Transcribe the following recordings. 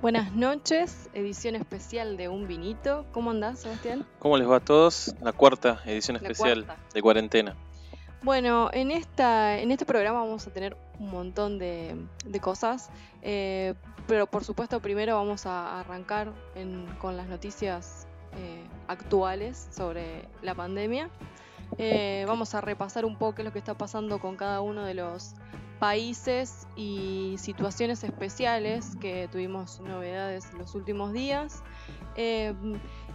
Buenas noches, edición especial de Un Vinito. ¿Cómo andás, Sebastián? ¿Cómo les va a todos? La cuarta edición especial de cuarentena. Bueno, en, esta, en este programa vamos a tener un montón de, cosas, eh, pero por supuesto primero vamos a arrancar con las noticias eh, actuales sobre la pandemia. Eh, vamos a repasar un poco qué es lo que está pasando con cada uno de los países y situaciones especiales que tuvimos novedades en los últimos días. Eh,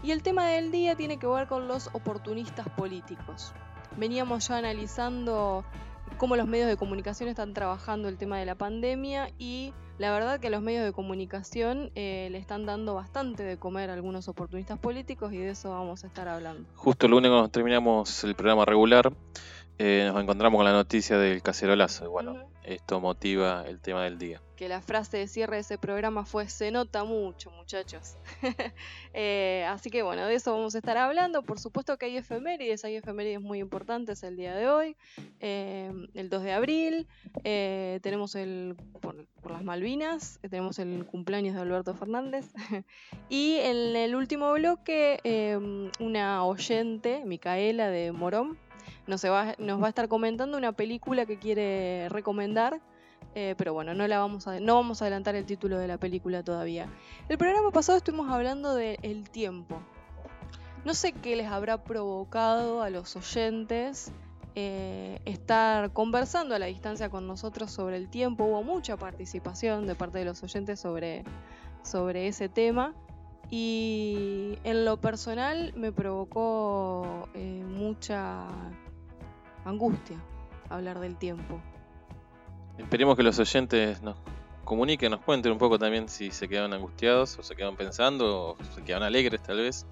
y el tema del día tiene que ver con los oportunistas políticos. Veníamos ya analizando cómo los medios de comunicación están trabajando el tema de la pandemia y la verdad que los medios de comunicación eh, le están dando bastante de comer a algunos oportunistas políticos y de eso vamos a estar hablando. Justo el lunes terminamos el programa regular eh, nos encontramos con la noticia del cacerolazo. Bueno, esto motiva el tema del día. Que la frase de cierre de ese programa fue se nota mucho, muchachos. Eh, así que bueno, de eso vamos a estar hablando. Por supuesto que hay efemérides, hay efemérides muy importantes el día de hoy. Eh, el 2 de abril, tenemos el, por, las Malvinas, tenemos el cumpleaños de Alberto Fernández. y en el último bloque, una oyente, Micaela de Morón, nos va, a estar comentando una película que quiere recomendar. Eh, pero bueno, no, la vamos a, no vamos a adelantar el título de la película todavía. El programa pasado estuvimos hablando del tiempo. No sé qué les habrá provocado a los oyentes eh, estar conversando a la distancia con nosotros sobre el tiempo. Hubo mucha participación de parte de los oyentes sobre, sobre ese tema. Y en lo personal me provocó eh, mucha angustia hablar del tiempo. Esperemos que los oyentes nos comuniquen, nos cuenten un poco también si se quedaron angustiados o se quedaron pensando o se quedaron alegres tal vez.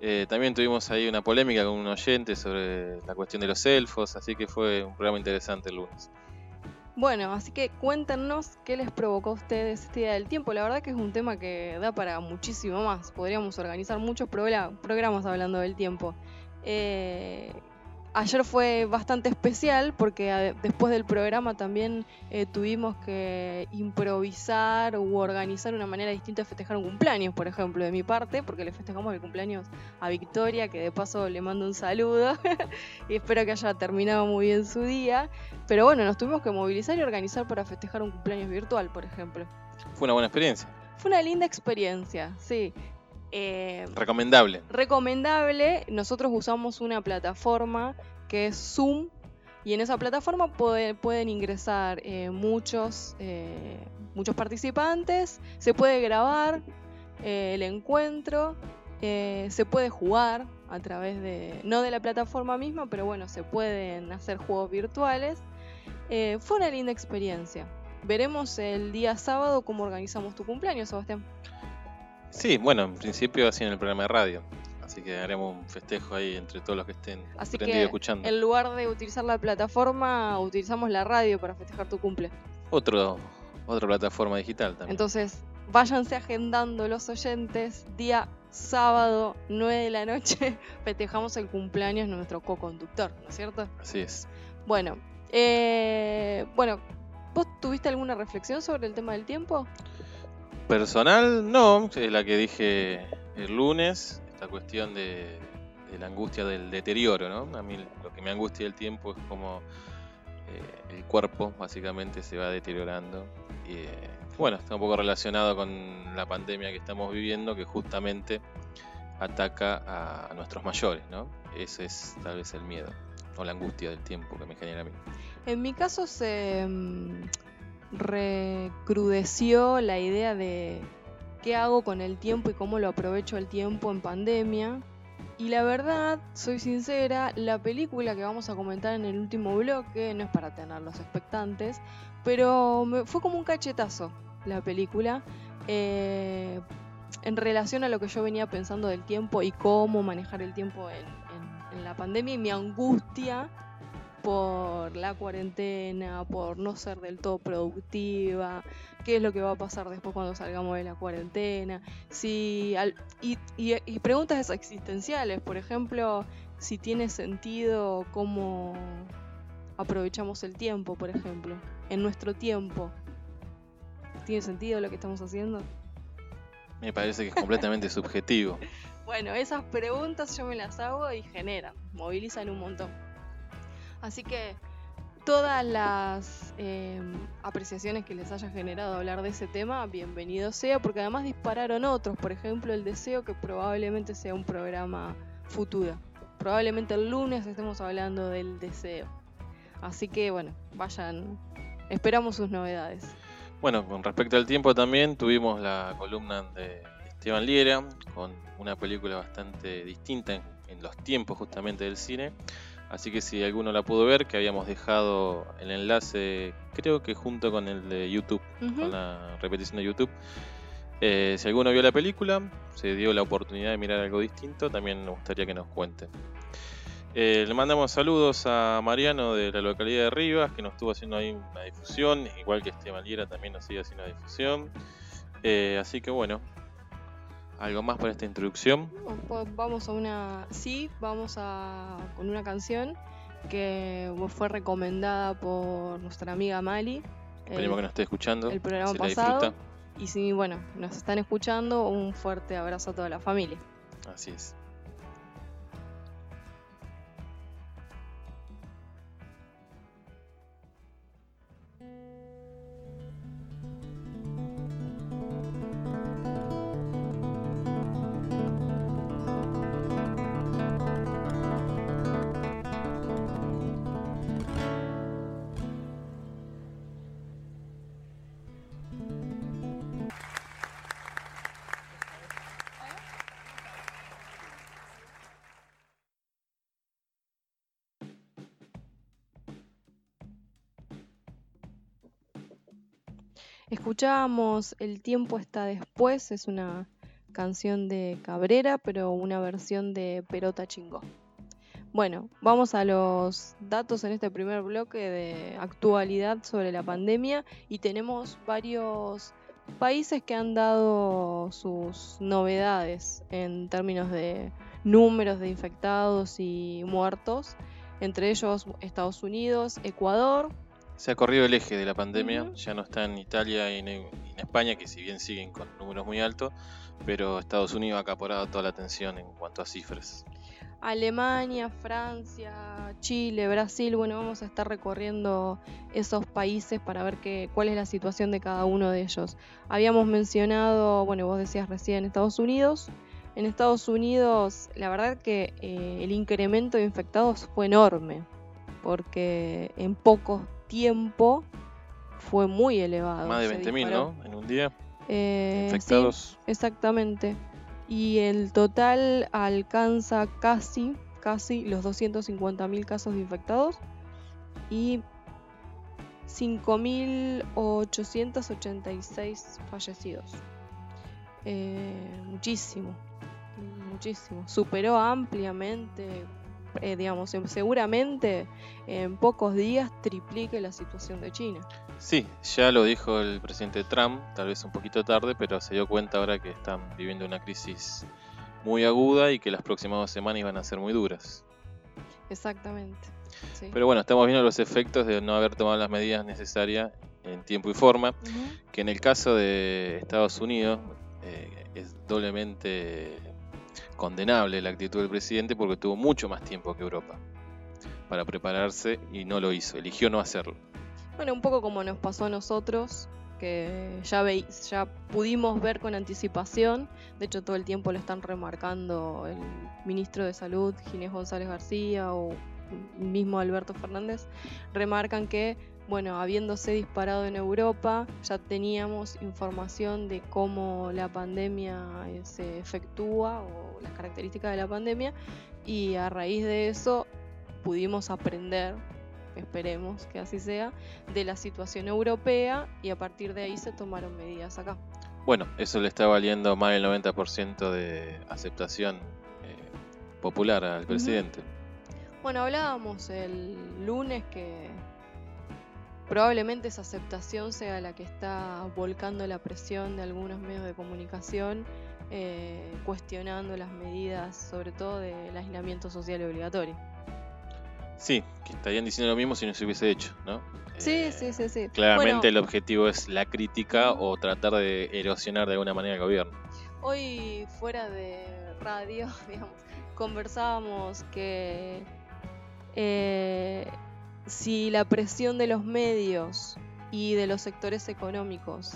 Eh, también tuvimos ahí una polémica con un oyente sobre la cuestión de los elfos, así que fue un programa interesante el lunes. Bueno, así que cuéntenos qué les provocó a ustedes este día del tiempo. La verdad que es un tema que da para muchísimo más. Podríamos organizar muchos programas hablando del tiempo. Eh, Ayer fue bastante especial porque después del programa también eh, tuvimos que improvisar u organizar una manera distinta de festejar un cumpleaños, por ejemplo, de mi parte, porque le festejamos el cumpleaños a Victoria, que de paso le mando un saludo y espero que haya terminado muy bien su día. Pero bueno, nos tuvimos que movilizar y organizar para festejar un cumpleaños virtual, por ejemplo. Fue una buena experiencia. Fue una linda experiencia, sí. Eh, recomendable. Recomendable. Nosotros usamos una plataforma que es Zoom y en esa plataforma pueden ingresar eh, muchos, eh, muchos participantes, se puede grabar el encuentro, se puede jugar a través de, no de la plataforma misma, pero bueno, se pueden hacer juegos virtuales. fue una linda experiencia. Veremos el día sábado cómo organizamos tu cumpleaños, Sebastián. Sí, bueno, en principio así en el programa de radio. Así que haremos un festejo ahí entre todos los que estén así que, escuchando. En lugar de utilizar la plataforma, utilizamos la radio para festejar tu cumple. Otro, otra plataforma digital también. Entonces, váyanse agendando los oyentes. Día sábado, 9 de la noche, festejamos el cumpleaños de nuestro co-conductor, ¿no es cierto? Así es. Bueno, eh, bueno, ¿vos tuviste alguna reflexión sobre el tema del tiempo? Personal, no, es la que dije el lunes, esta cuestión de, la angustia del deterioro, ¿no? A mí lo que me angustia el tiempo es como eh, el cuerpo básicamente se va deteriorando. Y, eh, bueno, está un poco relacionado con la pandemia que estamos viviendo, que justamente ataca a, nuestros mayores, ¿no? Ese es tal vez el miedo o la angustia del tiempo que me genera a mí. En mi caso se mm, recrudeció la idea de qué hago con el tiempo y cómo lo aprovecho el tiempo en pandemia. Y la verdad, soy sincera, la película que vamos a comentar en el último bloque no es para tener los expectantes, pero me, fue como un cachetazo la película eh, en relación a lo que yo venía pensando del tiempo y cómo manejar el tiempo en la pandemia y mi angustia por la cuarentena, por no ser del todo productiva, qué es lo que va a pasar después cuando salgamos de la cuarentena, si y, y, preguntas existenciales, por ejemplo, si tiene sentido cómo aprovechamos el tiempo, por ejemplo, en nuestro tiempo. ¿Tiene sentido lo que estamos haciendo? Me parece que es completamente subjetivo. Bueno, esas preguntas yo me las hago y generan, movilizan un montón. Así que todas las em, apreciaciones que les haya generado hablar de ese tema, bienvenido sea, porque además dispararon otros, por ejemplo el deseo que probablemente sea un programa futuro. Probablemente el lunes estemos hablando del deseo. Así que bueno, vayan, esperamos sus novedades. Bueno, con respecto al tiempo también tuvimos la columna de Esteban Liera con una película bastante distinta en, los tiempos justamente del cine. Así que si alguno la pudo ver, que habíamos dejado el enlace, creo que junto con el de YouTube, con la repetición de YouTube. Eh, si alguno vio la película, se dio la oportunidad de mirar algo distinto, también nos gustaría que nos cuenten. Eh, le mandamos saludos a Mariano de la localidad de Rivas, que nos estuvo haciendo ahí una difusión, igual que Esteban Liera también nos sigue haciendo una difusión. Eh, así que bueno, ¿algo más para esta introducción? Pues vamos a una. Sí, vamos a. con una canción que fue recomendada por nuestra amiga Mali. Esperemos que nos esté escuchando. El programa pasado. Y si, bueno, nos están escuchando, un fuerte abrazo a toda la familia. Así es. Escuchábamos El tiempo está después, es una canción de Cabrera, pero una versión de Perota Chingó. Bueno, vamos a los datos en este primer bloque de actualidad sobre la pandemia y tenemos varios países que han dado sus novedades en términos de números de infectados y muertos, entre ellos Estados Unidos, Ecuador, se ha corrido el eje de la pandemia, ya no está en Italia y en, España, que si bien siguen con números muy altos, pero Estados Unidos ha acaparado toda la atención en cuanto a cifras. Alemania, Francia, Chile, Brasil, bueno, vamos a estar recorriendo esos países para ver qué, cuál es la situación de cada uno de ellos. Habíamos mencionado, bueno, vos decías recién Estados Unidos. En Estados Unidos, la verdad que eh, el incremento de infectados fue enorme, porque en pocos tiempo fue muy elevado. Más de 20.000, ¿no? En un día. Eh, infectados. exactamente. Y el total alcanza casi, casi los 250.000 casos de infectados y 5.886 fallecidos. Eh, muchísimo, muchísimo. Superó ampliamente eh, digamos, seguramente en pocos días triplique la situación de China. Sí, ya lo dijo el presidente Trump, tal vez un poquito tarde, pero se dio cuenta ahora que están viviendo una crisis muy aguda y que las próximas dos semanas iban a ser muy duras. Exactamente. Pero bueno, estamos viendo los efectos de no haber tomado las medidas necesarias en tiempo y forma, que en el caso de Estados Unidos eh, es doblemente condenable la actitud del presidente porque tuvo mucho más tiempo que Europa para prepararse y no lo hizo, eligió no hacerlo. Bueno, un poco como nos pasó a nosotros, que ya, veis, ya pudimos ver con anticipación, de hecho todo el tiempo lo están remarcando el ministro de Salud, Ginés González García o mismo Alberto Fernández, remarcan que bueno, habiéndose disparado en Europa, ya teníamos información de cómo la pandemia eh, se efectúa o las características de la pandemia y a raíz de eso pudimos aprender, esperemos que así sea, de la situación europea y a partir de ahí se tomaron medidas acá. Bueno, eso le está valiendo más del 90% de aceptación eh, popular al presidente. Bueno, hablábamos el lunes que probablemente esa aceptación sea la que está volcando la presión de algunos medios de comunicación, eh, cuestionando las medidas, sobre todo del aislamiento social obligatorio. Sí, que estarían diciendo lo mismo si no se hubiese hecho, ¿no? Sí, eh, sí, sí, sí. Claramente el objetivo es la crítica o tratar de erosionar de alguna manera el gobierno. Hoy fuera de radio, digamos, conversábamos que eh, si la presión de los medios y de los sectores económicos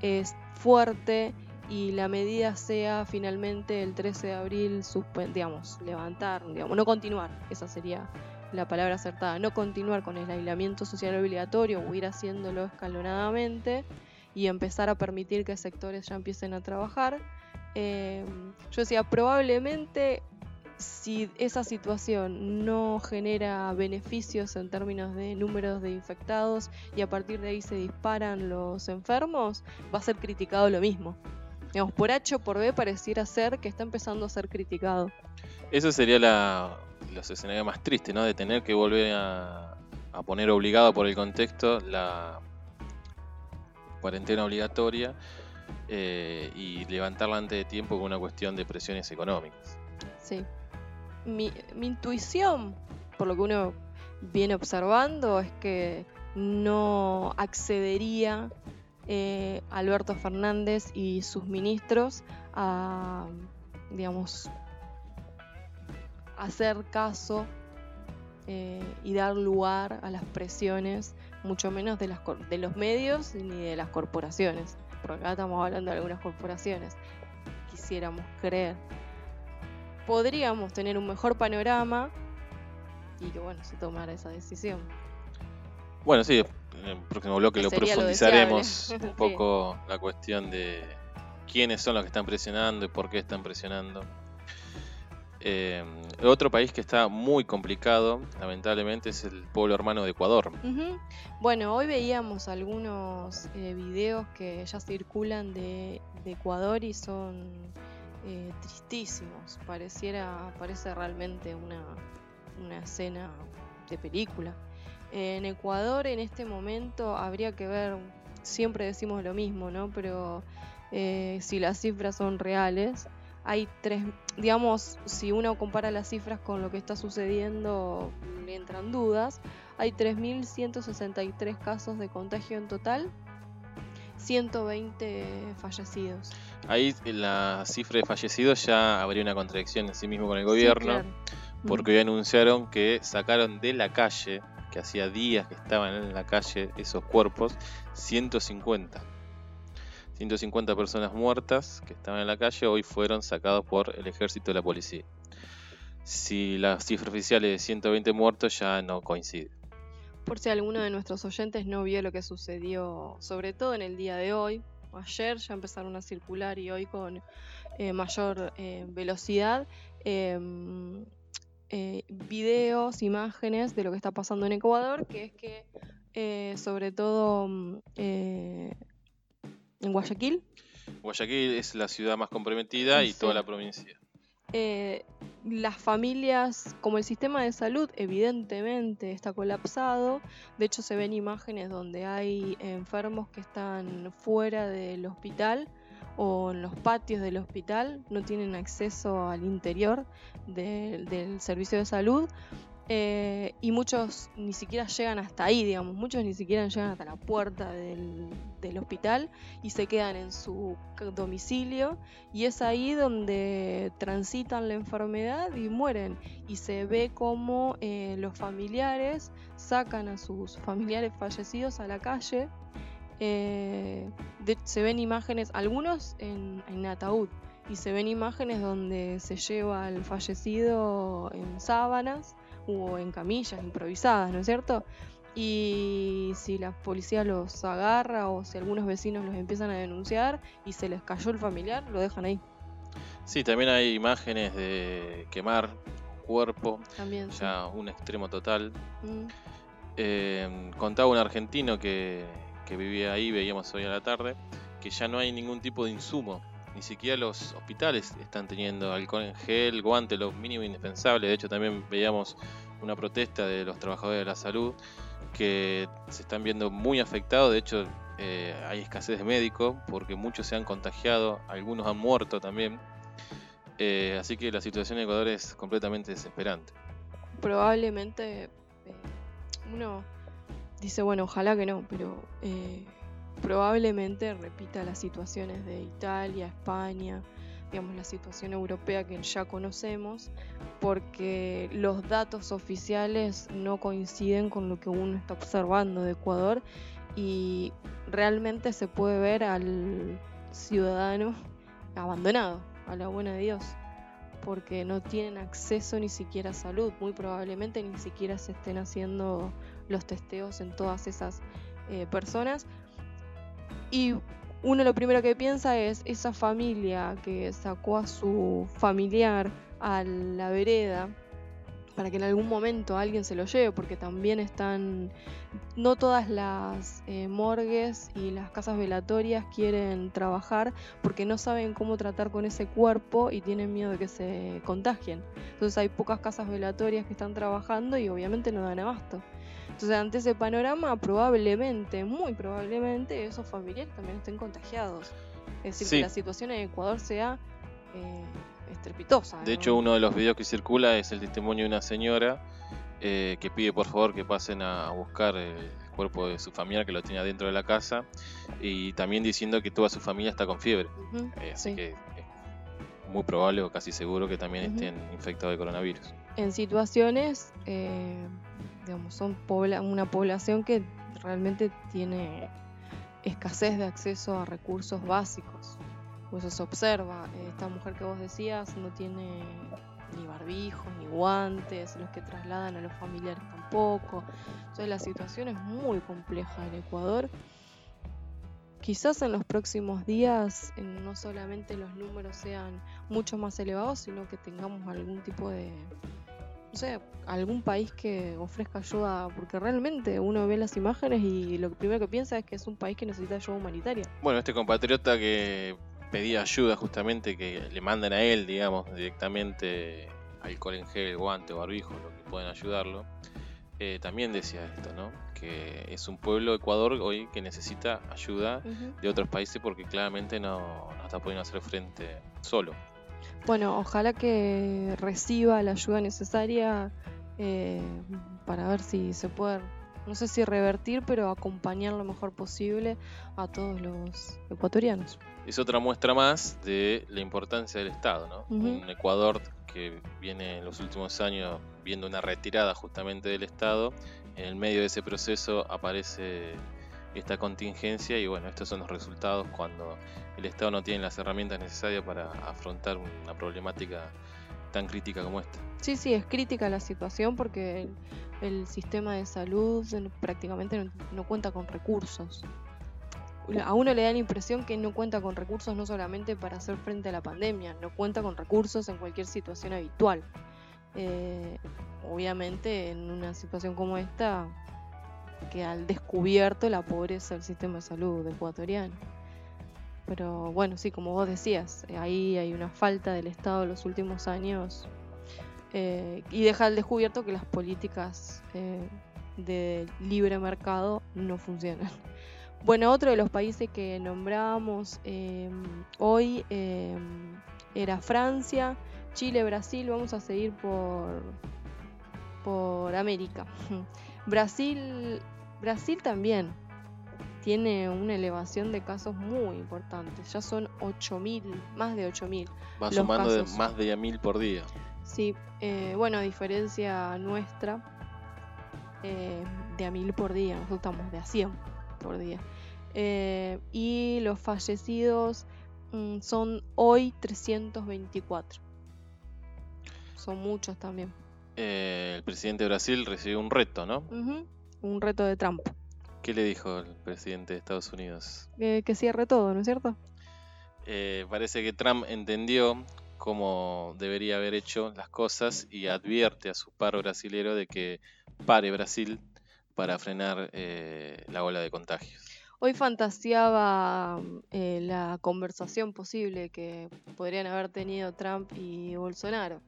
es fuerte y la medida sea finalmente el 13 de abril, digamos, levantar, digamos, no continuar, esa sería la palabra acertada, no continuar con el aislamiento social obligatorio o ir haciéndolo escalonadamente y empezar a permitir que sectores ya empiecen a trabajar. Eh, yo decía, probablemente si esa situación no genera beneficios en términos de números de infectados y a partir de ahí se disparan los enfermos, va a ser criticado lo mismo. Digamos, por H o por B pareciera ser que está empezando a ser criticado. Eso sería la, los escenarios más tristes, ¿no? De tener que volver a, poner obligado por el contexto la cuarentena obligatoria eh, y levantarla antes de tiempo con una cuestión de presiones económicas. Sí. Mi, intuición, por lo que uno viene observando, es que no accedería eh, Alberto Fernández y sus ministros a, digamos, hacer caso eh, y dar lugar a las presiones, mucho menos de, de los medios ni de las corporaciones, porque acá estamos hablando de algunas corporaciones, quisiéramos creer. Podríamos tener un mejor panorama y que bueno, se tomara esa decisión. Bueno, sí, en el próximo bloque lo profundizaremos un poco la cuestión de quiénes son los que están presionando y por qué están presionando. Eh, otro país que está muy complicado, lamentablemente, es el pueblo hermano de Ecuador. Bueno, hoy veíamos algunos eh, videos que ya circulan de, Ecuador y son eh, tristísimos. Pareciera, parece realmente una, una escena de película. En Ecuador en este momento habría que ver, siempre decimos lo mismo, ¿no? Pero eh, si las cifras son reales, hay tres, digamos, si uno compara las cifras con lo que está sucediendo, le entran dudas. Hay 3.163 casos de contagio en total, 120 fallecidos. Ahí la cifra de fallecidos ya habría una contradicción en sí mismo con el gobierno, porque hoy anunciaron que sacaron de la calle que hacía días que estaban en la calle esos cuerpos, 150. 150 personas muertas que estaban en la calle hoy fueron sacados por el ejército y la policía. Si la cifra oficial es de 120 muertos ya no coincide. Por si alguno de nuestros oyentes no vio lo que sucedió, sobre todo en el día de hoy, ayer ya empezaron a circular y hoy con eh, mayor eh, velocidad, em, eh, videos, imágenes de lo que está pasando en Ecuador, que es que sobre todo mm, eh, en Guayaquil. Guayaquil es la ciudad más comprometida y toda la provincia. Las familias, como el sistema de salud evidentemente está colapsado, de hecho se ven imágenes donde hay enfermos que están fuera del hospital o en los patios del hospital, no tienen acceso al interior del servicio de salud eh, y muchos ni siquiera llegan hasta ahí, digamos, muchos ni siquiera llegan hasta la puerta del, hospital y se quedan en su domicilio. Y es ahí donde transitan la enfermedad y mueren. Y se ve como eh, los familiares sacan a sus familiares fallecidos a la calle. Eh, se ven imágenes, algunos en, ataúd, y se ven imágenes donde se lleva al fallecido en sábanas o en camillas improvisadas, ¿no es cierto? Y si la policía los agarra o si algunos vecinos los empiezan a denunciar y se les cayó el familiar, lo dejan ahí. Sí, también hay imágenes de quemar cuerpo, también, ya un extremo total. Mm. Eh, contaba un argentino que que vivía ahí, veíamos hoy a la tarde, que ya no hay ningún tipo de insumo. Ni siquiera los hospitales están teniendo alcohol en gel, guante, lo mínimo indispensable. De hecho, también veíamos una protesta de los trabajadores de la salud que se están viendo muy afectados. De hecho, eh, hay escasez de médicos porque muchos se han contagiado, algunos han muerto también. Eh, así que la situación en Ecuador es completamente desesperante. Probablemente eh, uno dice, bueno, ojalá que no, pero probablemente repita las situaciones de Italia, España, digamos, la situación europea que ya conocemos, porque los datos oficiales no coinciden con lo que uno está observando de Ecuador y realmente se puede ver al ciudadano abandonado, a la buena de Dios, porque no tienen acceso ni siquiera a salud, muy probablemente ni siquiera se estén haciendo los testeos en todas esas eh, personas. Y uno lo primero que piensa es esa familia que sacó a su familiar a la vereda para que en algún momento alguien se lo lleve, porque también están, no todas las eh, morgues y las casas velatorias quieren trabajar porque no saben cómo tratar con ese cuerpo y tienen miedo de que se contagien. Entonces hay pocas casas velatorias que están trabajando y obviamente no dan abasto. Entonces, ante ese panorama, probablemente, muy probablemente, esos familiares también estén contagiados. Es decir, que la situación en Ecuador sea eh, estrepitosa. De hecho, uno de los videos que circula es el testimonio de una señora eh, que pide por favor que pasen a, buscar el cuerpo de su familiar que lo tenía dentro de la casa y también diciendo que toda su familia está con fiebre. Eh, así que es muy probable o casi seguro que también estén infectados de coronavirus. En situaciones digamos, son una población que realmente tiene escasez de acceso a recursos básicos. Eso se observa. Esta mujer que vos decías no tiene ni barbijos, ni guantes, los que trasladan a los familiares tampoco. Entonces la situación es muy compleja en Ecuador. Quizás en los próximos días no solamente los números sean mucho más elevados, sino que tengamos algún tipo de, sé, algún país que ofrezca ayuda, porque realmente uno ve las imágenes y lo primero que piensa es que es un país que necesita ayuda humanitaria. Bueno, este compatriota que pedía ayuda justamente, que le mandan a él, digamos, directamente alcohol en gel, guante o barbijo, lo que pueden ayudarlo, eh, también decía esto, ¿no? Que es un pueblo, Ecuador, hoy que necesita ayuda de otros países porque claramente no, no está pudiendo hacer frente solo. Bueno, ojalá que reciba la ayuda necesaria eh, para ver si se puede, no sé si revertir, pero acompañar lo mejor posible a todos los ecuatorianos. Es otra muestra más de la importancia del Estado, ¿no? Un Ecuador que viene en los últimos años viendo una retirada justamente del Estado, en el medio de ese proceso aparece esta contingencia y bueno, estos son los resultados cuando el Estado no tiene las herramientas necesarias para afrontar una problemática tan crítica como esta. Sí, sí, es crítica la situación porque el, sistema de salud prácticamente no, cuenta con recursos. A uno le da la impresión que no cuenta con recursos no solamente para hacer frente a la pandemia, no cuenta con recursos en cualquier situación habitual. Eh, obviamente en una situación como esta que al descubierto la pobreza del sistema de salud ecuatoriano. Pero bueno, sí, como vos decías, ahí hay una falta del Estado en los últimos años eh, y deja al descubierto que las políticas eh, de libre mercado no funcionan. Bueno, otro de los países que nombramos em, hoy era Francia, Chile, Brasil. Vamos a seguir por, por América. Brasil, Brasil también tiene una elevación de casos muy importante. Ya son 8.000, más de 8.000. Va sumando de más de 1.000 por día. Sí, eh, bueno, a diferencia nuestra, eh, de a 1.000 por día. Nosotros estamos de a 100 por día. Eh, y los fallecidos mm, son hoy 324. Son muchos también. El presidente de Brasil recibió un reto, ¿no? Un reto de Trump. ¿Qué le dijo el presidente de Estados Unidos? que cierre todo, ¿no es cierto? Eh, parece que Trump entendió cómo debería haber hecho las cosas y advierte a su par brasilero de que pare Brasil para frenar eh, la ola de contagios. Hoy fantaseaba la conversación posible que podrían haber tenido Trump y Bolsonaro.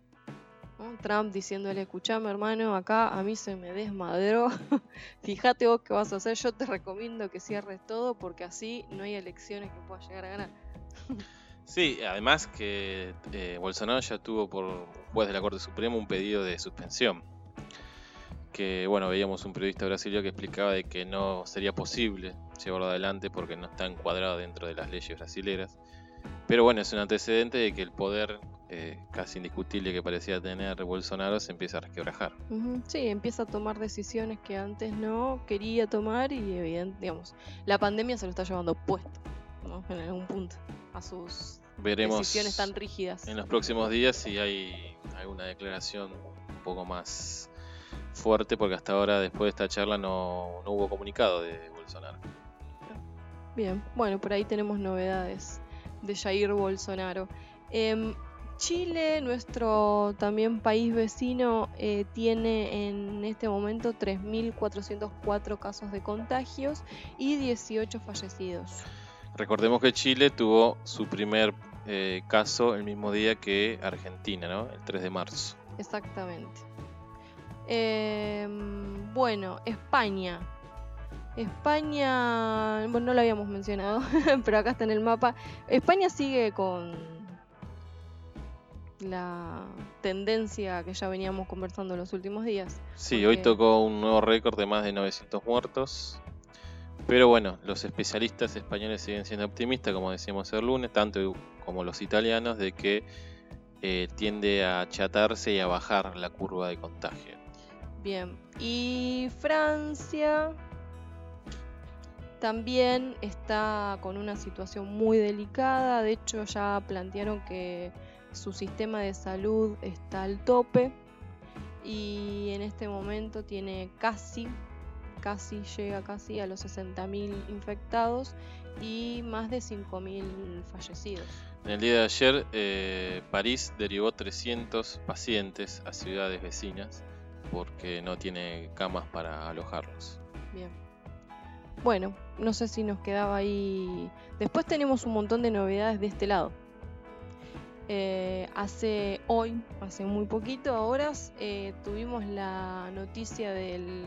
Trump diciéndole, escuchame hermano, acá a mí se me desmadró, fíjate vos qué vas a hacer, yo te recomiendo que cierres todo porque así no hay elecciones que puedas llegar a ganar. sí, además que eh, Bolsonaro ya tuvo por juez de la Corte Suprema un pedido de suspensión. Que bueno, veíamos un periodista brasileño que explicaba de que no sería posible llevarlo adelante porque no está encuadrado dentro de las leyes brasileras Pero bueno, es un antecedente de que el poder eh, casi indiscutible que parecía tener Bolsonaro se empieza a resquebrajar. Sí, empieza a tomar decisiones que antes no quería tomar y evidente, digamos, la pandemia se lo está llevando puesto, ¿no? En algún punto, a sus Veremos decisiones tan rígidas. en los próximos días si hay alguna declaración un poco más fuerte, porque hasta ahora, después de esta charla, no, no hubo comunicado de Bolsonaro. Bien, bueno, por ahí tenemos novedades de Jair Bolsonaro. Em, Chile, nuestro también país vecino, eh, tiene en este momento 3.404 casos de contagios y 18 fallecidos. Recordemos que Chile tuvo su primer eh, caso el mismo día que Argentina, ¿no? El 3 de marzo. Exactamente. Em, bueno, España. España, bueno, no lo habíamos mencionado, pero acá está en el mapa. España sigue con la tendencia que ya veníamos conversando en los últimos días. Sí, hoy tocó un nuevo récord de más de 900 muertos. Pero bueno, los especialistas españoles siguen siendo optimistas, como decíamos el lunes, tanto como los italianos, de que eh, tiende a achatarse y a bajar la curva de contagio. Bien. Y Francia también está con una situación muy delicada. De hecho, ya plantearon que su sistema de salud está al tope. Y en este momento tiene casi, casi, llega casi a los 60.000 infectados y más de 5.000 fallecidos. En el día de ayer, eh, París derivó 300 pacientes a ciudades vecinas porque no tiene camas para alojarlos. Bien. Bueno, no sé si nos quedaba ahí. Después tenemos un montón de novedades de este lado. Eh, hace hoy, hace muy poquito, horas, eh, tuvimos la noticia del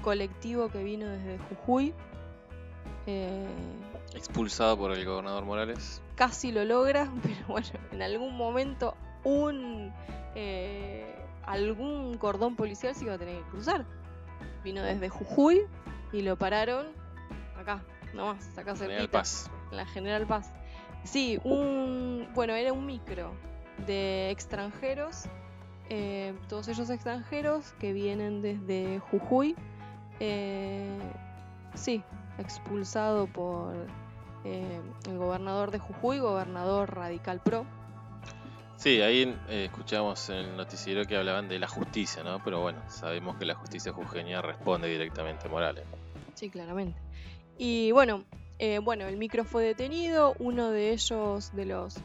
colectivo que vino desde Jujuy. Eh, Expulsado por el gobernador Morales. casi lo logra, pero bueno, en algún momento un eh, algún cordón policial se iba a tener que cruzar. Vino desde Jujuy y lo pararon acá, nomás, acá General cerquita, Paz. en la General Paz. Sí, un bueno, era un micro de extranjeros, eh, todos ellos extranjeros que vienen desde Jujuy. eh, sí, expulsado por eh, el gobernador de Jujuy, gobernador radical pro. Sí, ahí eh, escuchamos en el noticiero que hablaban de la justicia, ¿no? Pero bueno, sabemos que la justicia jujeña responde directamente a Morales. Sí, claramente. Y bueno, eh, bueno, el micro fue detenido, uno de ellos, de los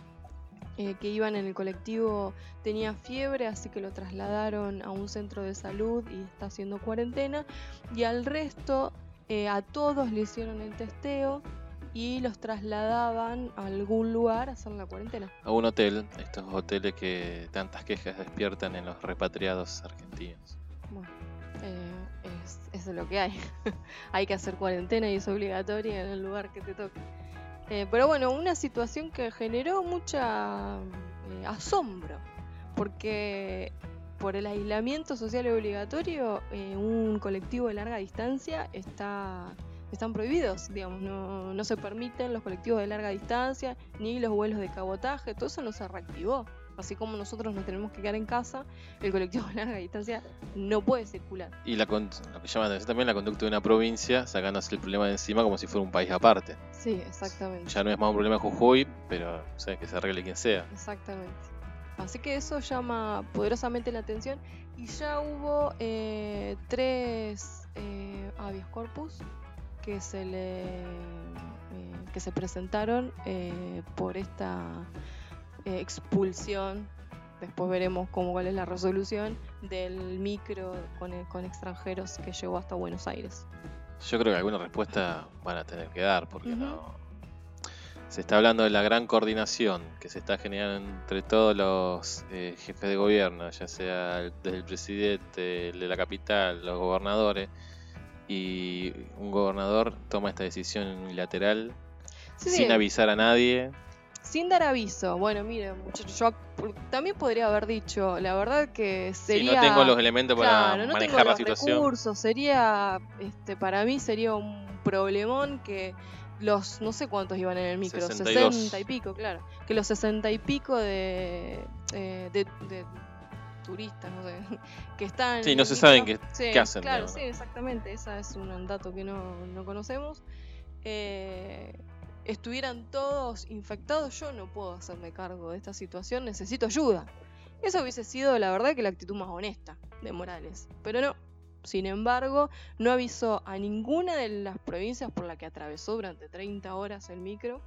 eh, que iban en el colectivo, tenía fiebre, así que lo trasladaron a un centro de salud y está haciendo cuarentena. Y al resto, eh, a todos le hicieron el testeo y los trasladaban a algún lugar a hacer la cuarentena. A un hotel, estos hoteles que tantas quejas despiertan en los repatriados argentinos. Bueno, eh, es, es lo que hay. hay que hacer cuarentena y es obligatoria en el lugar que te toque. Eh, pero bueno, una situación que generó mucha eh, asombro, porque por el aislamiento social obligatorio, eh, un colectivo de larga distancia está están prohibidos, digamos, no, no se permiten los colectivos de larga distancia, ni los vuelos de cabotaje, todo eso no se reactivó. Así como nosotros nos tenemos que quedar en casa, el colectivo de larga distancia no puede circular. Y la, lo que llama la atención también la conducta de una provincia, sacándose el problema de encima como si fuera un país aparte. Sí, exactamente. Ya no es más un problema de Jujuy, pero o sea, que se arregle quien sea. Exactamente. Así que eso llama poderosamente la atención. Y ya hubo eh, tres eh, habeas corpus que se le eh, que se presentaron eh, por esta eh, expulsión. Después veremos cómo cuál es la resolución del micro con, con extranjeros que llegó hasta Buenos Aires. Yo creo que alguna respuesta van a tener que dar, porque no. Se está hablando de la gran coordinación que se está generando entre todos los eh, jefes de gobierno, ya sea el- desde el presidente, el de la capital, los gobernadores, y un gobernador toma esta decisión unilateral Sí, sin avisar a nadie. Sin dar aviso. Bueno, mire, muchachos, yo también podría haber dicho, la verdad que sería... Si no tengo los elementos para Claro, no tengo manejar la los situación. recursos, sería, este, para mí sería un problemón que los, no sé cuántos iban en el micro, 62. 60 y pico, claro. Que los 60 y pico de, eh, de, de turistas, no sé, que están... Sí, no se saben qué- Sí, qué hacen, Claro, sí, exactamente, ese es un dato que no, no conocemos. Eh, estuvieran todos infectados, yo no puedo hacerme cargo de esta situación, necesito ayuda. Eso hubiese sido, la verdad, que la actitud más honesta de Morales. Pero no. Sin embargo, no avisó a ninguna de las provincias por la que atravesó durante 30 horas el micro.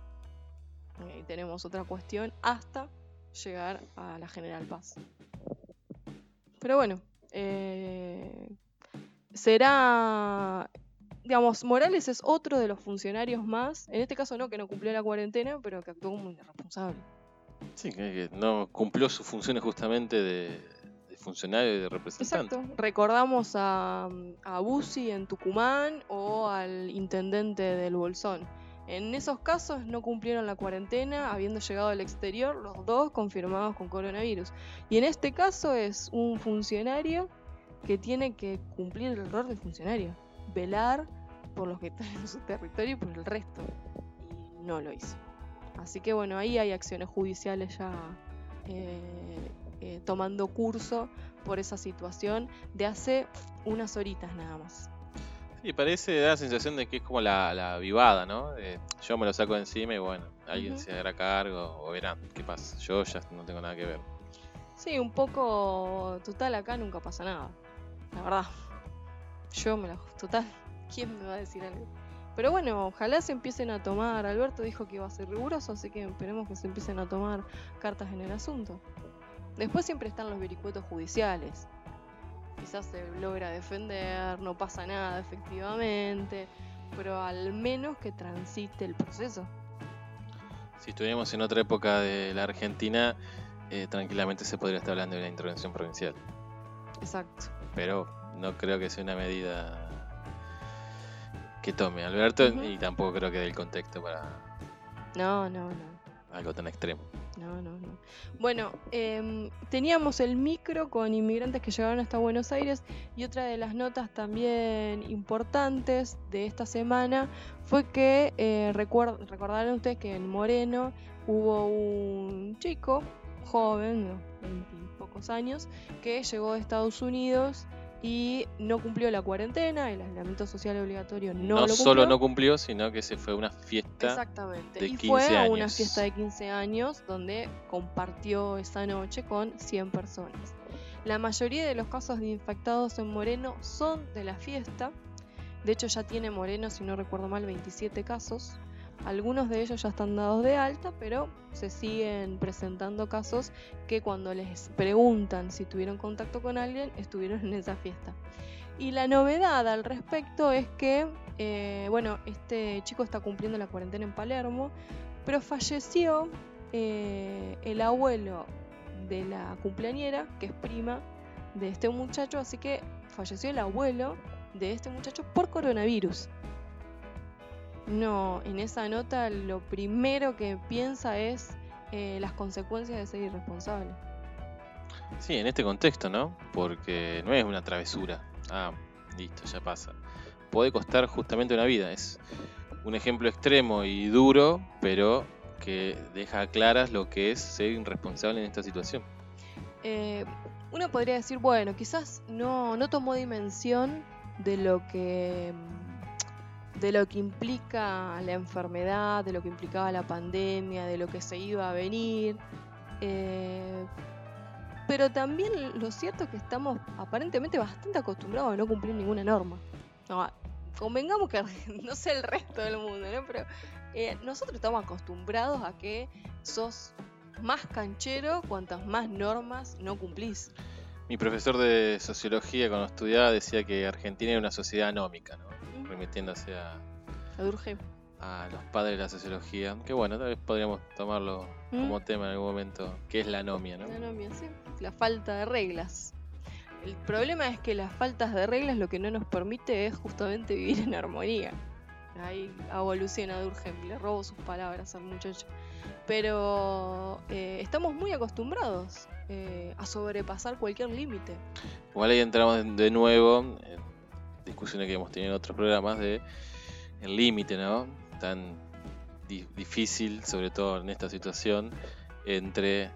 Ahí tenemos otra cuestión hasta llegar a la General Paz. Pero bueno, eh, será, digamos, Morales es otro de los funcionarios más, en este caso no que no cumplió la cuarentena, pero que actuó como irresponsable. Sí, que, que no cumplió sus funciones justamente de, de funcionario y de representante. Exacto. Recordamos a, a Bussi en Tucumán o al intendente del Bolsón. En esos casos no cumplieron la cuarentena, habiendo llegado al exterior, los dos confirmados con coronavirus. Y en este caso es un funcionario que tiene que cumplir el rol de funcionario, velar por los que están en su territorio y por el resto. Y no lo hizo. Así que bueno, ahí hay acciones judiciales ya eh, eh, tomando curso por esa situación de hace unas horitas nada más. Sí, parece, da la sensación de que es como la, la vivada, ¿no? De, yo me lo saco de encima y bueno, alguien se hará cargo o verán qué pasa. Yo ya no tengo nada que ver. Sí, un poco total acá nunca pasa nada. La verdad. Yo me la total, ¿quién me va a decir algo? Pero bueno, ojalá se empiecen a tomar. Alberto dijo que iba a ser riguroso, así que esperemos que se empiecen a tomar cartas en el asunto. Después siempre están los vericuetos judiciales. Quizás se logra defender, no pasa nada efectivamente, pero al menos que transite el proceso. Si estuviéramos en otra época de la Argentina, eh, tranquilamente se podría estar hablando de una intervención provincial. Exacto. Pero no creo que sea una medida que tome Alberto y tampoco creo que dé el contexto para No, no, no. algo tan extremo. No, no, no. Bueno, em, teníamos el micro con inmigrantes que llegaron hasta Buenos Aires y otra de las notas también importantes de esta semana fue que eh, recuer- recordarán ustedes que en Moreno hubo un chico joven, ¿no? 20 y pocos años, que llegó de Estados Unidos y no cumplió la cuarentena, el aislamiento social obligatorio no, No, lo solo no cumplió, sino que se fue a una fiesta. Exactamente. de y 15 fue a una fiesta de 15 años donde compartió esa noche con 100 personas. La mayoría de los casos de infectados en Moreno son de la fiesta. De hecho ya tiene Moreno, si no recuerdo mal, 27 casos. Algunos de ellos ya están dados de alta, pero se siguen presentando casos que cuando les preguntan si tuvieron contacto con alguien, estuvieron en esa fiesta. Y la novedad al respecto es que, eh, bueno, este chico está cumpliendo la cuarentena en Palermo, pero falleció eh, el abuelo de la cumpleañera, que es prima de este muchacho, así que falleció el abuelo de este muchacho por coronavirus. No, en esa nota lo primero que piensa es eh, las consecuencias de ser irresponsable. Sí, en este contexto, ¿no? Porque no es una travesura. Ah, listo, ya pasa. Puede costar justamente una vida. Es un ejemplo extremo y duro, pero que deja claras lo que es ser irresponsable en esta situación. Eh, uno podría decir, bueno, quizás no, no tomó dimensión de lo que de lo que implica la enfermedad, de lo que implicaba la pandemia, de lo que se iba a venir. eh, pero también lo cierto es que estamos aparentemente bastante acostumbrados a no cumplir ninguna norma. No, convengamos que no sé el resto del mundo, ¿no? Pero eh, nosotros estamos acostumbrados a que sos más canchero cuantas más normas no cumplís. Mi profesor de sociología cuando estudiaba decía que Argentina era una sociedad anómica, ¿no? Remitiéndose a, A Durkheim. a los padres de la sociología. Que bueno, tal vez podríamos tomarlo ¿Mm? como tema en algún momento, que es la anomia, ¿no? La anomia, sí. La falta de reglas. El problema es que las faltas de reglas lo que no nos permite es justamente vivir en armonía. Ahí evoluciona Durkheim, le robo sus palabras al muchacho. Pero eh, estamos muy acostumbrados eh, a sobrepasar cualquier límite. Igual ahí entramos de- de nuevo en discusiones que hemos tenido en otros programas de el límite, ¿no? tan difícil, sobre todo en esta situación, entre eh,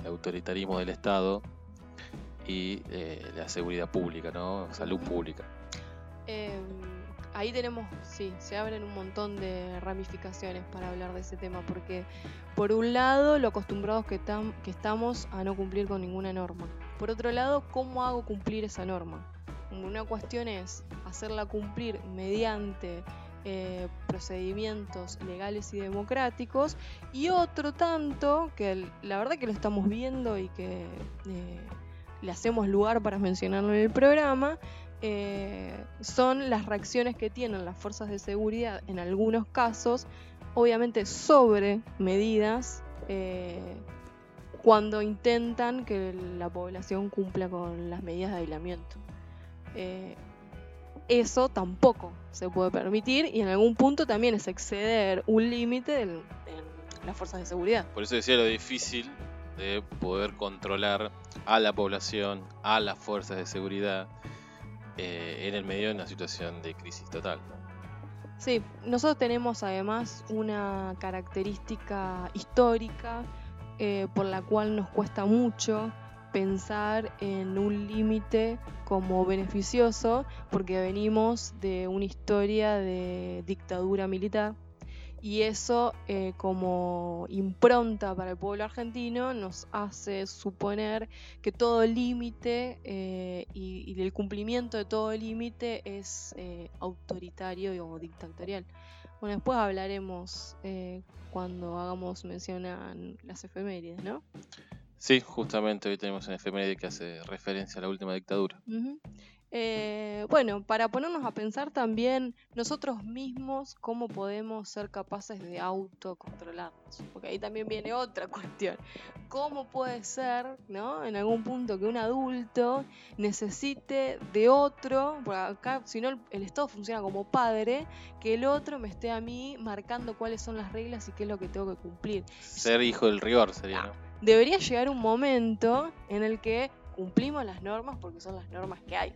el autoritarismo del Estado y eh, la seguridad pública, ¿no? Salud pública. Em, ahí tenemos, sí, se abren un montón de ramificaciones para hablar de ese tema, porque por un lado, lo acostumbrados que, que estamos a no cumplir con ninguna norma. Por otro lado, ¿cómo hago cumplir esa norma? Una cuestión es hacerla cumplir mediante eh, procedimientos legales y democráticos y otro tanto que la verdad que lo estamos viendo y que eh, le hacemos lugar para mencionarlo en el programa eh, son las reacciones que tienen las fuerzas de seguridad en algunos casos obviamente sobre medidas cuando intentan que la población cumpla con las medidas de aislamiento eso tampoco se puede permitir y en algún punto también es exceder un límite en, las fuerzas de seguridad. Por eso decía lo difícil de poder controlar a la población, a las fuerzas de seguridad eh, en el medio de una situación de crisis total. Sí, nosotros tenemos además una característica histórica eh, por la cual nos cuesta mucho pensar en un límite como beneficioso porque venimos de una historia de dictadura militar y eso eh, como impronta para el pueblo argentino nos hace suponer que todo límite eh, y, el cumplimiento de todo límite es eh, autoritario o dictatorial. Bueno, después hablaremos cuando hagamos mención a las efemérides, ¿no? Sí, justamente hoy tenemos una efeméride que hace referencia a la última dictadura. Eh, bueno, para ponernos a pensar también nosotros mismos cómo podemos ser capaces de autocontrolarnos, porque ahí también viene otra cuestión. ¿Cómo puede ser, ¿no? En algún punto que un adulto necesite de otro, porque acá si no el Estado funciona como padre, que el otro me esté a mí marcando cuáles son las reglas y qué es lo que tengo que cumplir. Ser hijo del rigor sería, ¿no? debería llegar un momento en el que cumplimos las normas porque son las normas que hay.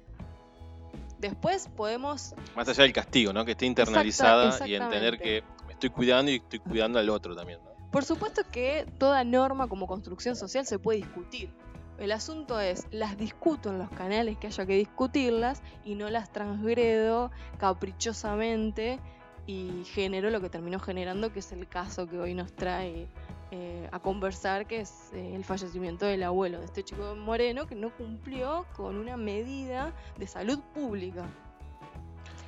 Después podemos... Más allá del castigo, ¿no? Que esté internalizada y entender que me estoy cuidando y estoy cuidando al otro también. Por supuesto que toda norma como construcción social se puede discutir. El asunto es, las discuto en los canales que haya que discutirlas y no las transgredo caprichosamente y genero lo que terminó generando, que es el caso que hoy nos trae eh, a conversar, que es eh, el fallecimiento del abuelo de este chico moreno que no cumplió con una medida de salud pública.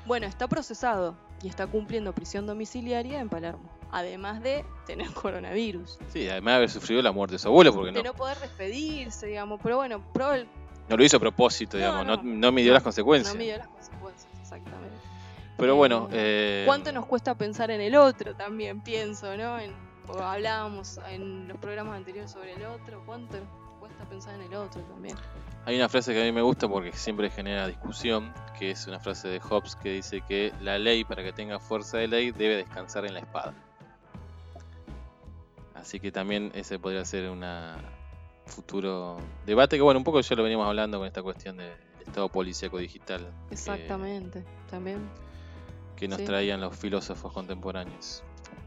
Bueno, está procesado y está cumpliendo prisión domiciliaria en Palermo, además de tener coronavirus. Sí, además de haber sufrido la muerte de su abuelo, porque no. De no poder despedirse, digamos, pero bueno, No lo hizo a propósito, digamos, no, no, midió las consecuencias. No midió las consecuencias, exactamente. Pero bueno... Eh, ¿Cuánto nos cuesta pensar en el otro también, pienso, ¿no? Hablábamos en los programas anteriores sobre el otro, ¿cuánto cuesta pensar en el otro también? Hay una frase que a mí me gusta porque siempre genera discusión, que es una frase de Hobbes que dice que la ley para que tenga fuerza de ley debe descansar en la espada. Así que también ese podría ser un futuro debate que bueno, un poco ya lo veníamos hablando con esta cuestión del estado policíaco digital. Exactamente, también. Que nos traían los filósofos contemporáneos.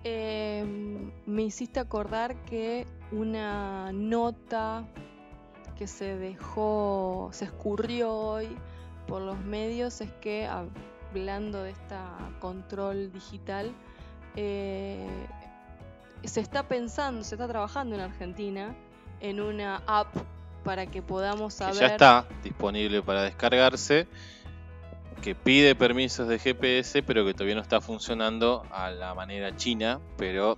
Em, me hiciste acordar que una nota que se dejó, se escurrió hoy por los medios es que hablando de esta control digital, eh, se está pensando, se está trabajando en Argentina en una app para que podamos saber. ya está disponible para descargarse que pide permisos de GPS, pero que todavía no está funcionando a la manera china, pero...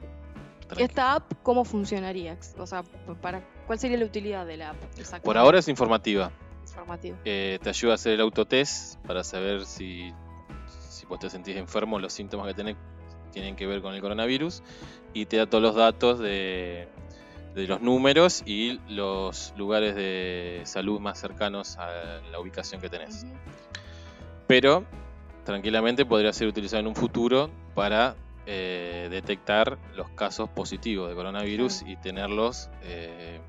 ¿Esta app cómo funcionaría? O sea, para, ¿cuál sería la utilidad de la app? Por ahora es informativa. Informativa. Eh, te ayuda a hacer el autotest para saber si, si vos te sentís enfermo, los síntomas que tenés tienen que ver con el coronavirus y te da todos los datos de, de los números y los lugares de salud más cercanos a la ubicación que tenés pero tranquilamente podría ser utilizado en un futuro para eh, detectar los casos positivos de coronavirus y tenerlos eh,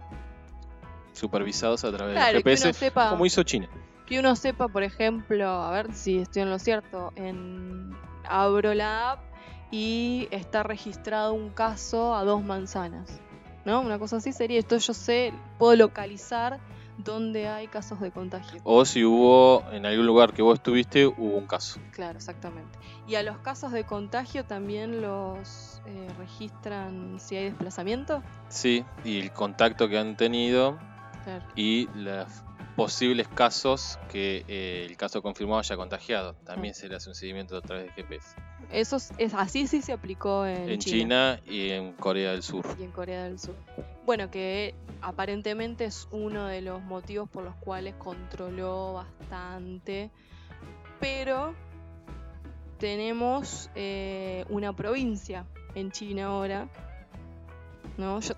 supervisados a través del GPS, como hizo China. Que uno sepa, por ejemplo, a ver si estoy en lo cierto, en abro la app y está registrado un caso a dos manzanas. ¿No? Una cosa así sería esto, yo sé, puedo localizar dónde hay casos de contagio. O si hubo, en algún lugar que vos estuviste, hubo un caso. Claro, exactamente. Y a los casos de contagio también los eh, registran si hay desplazamiento. Sí, y el contacto que han tenido Claro. y los posibles casos que eh, el caso confirmado haya contagiado. También se le hace un seguimiento a través de GPS. Eso es, así sí se aplicó en, En China y en Corea del Sur. y en Corea del Sur. Bueno, que aparentemente es uno de los motivos por los cuales controló bastante, pero tenemos eh, una provincia en China ahora, ¿no? Yo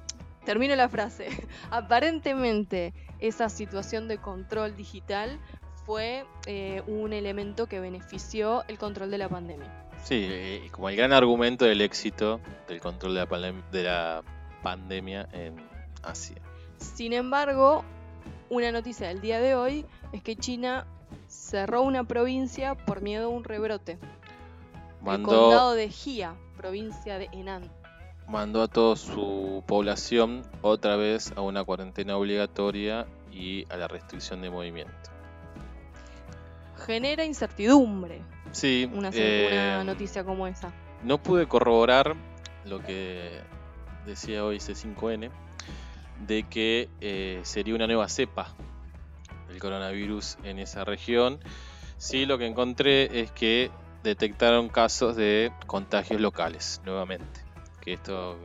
termino la frase. Aparentemente esa situación de control digital fue eh, un elemento que benefició el control de la pandemia. Sí, como el gran argumento del éxito del control de la, de la pandemia en Asia. Sin embargo, una noticia del día de hoy es que China cerró una provincia por miedo a un rebrote. El Mandó, condado de Jia, provincia de Henan. mandó a toda su población otra vez a una cuarentena obligatoria y a la restricción de movimiento. Genera incertidumbre Sí, una, eh, una noticia como esa. No pude corroborar lo que decía hoy C5N, de que eh, sería una nueva cepa el coronavirus en esa región. Sí, lo que encontré es que detectaron casos de contagios locales nuevamente. Que esto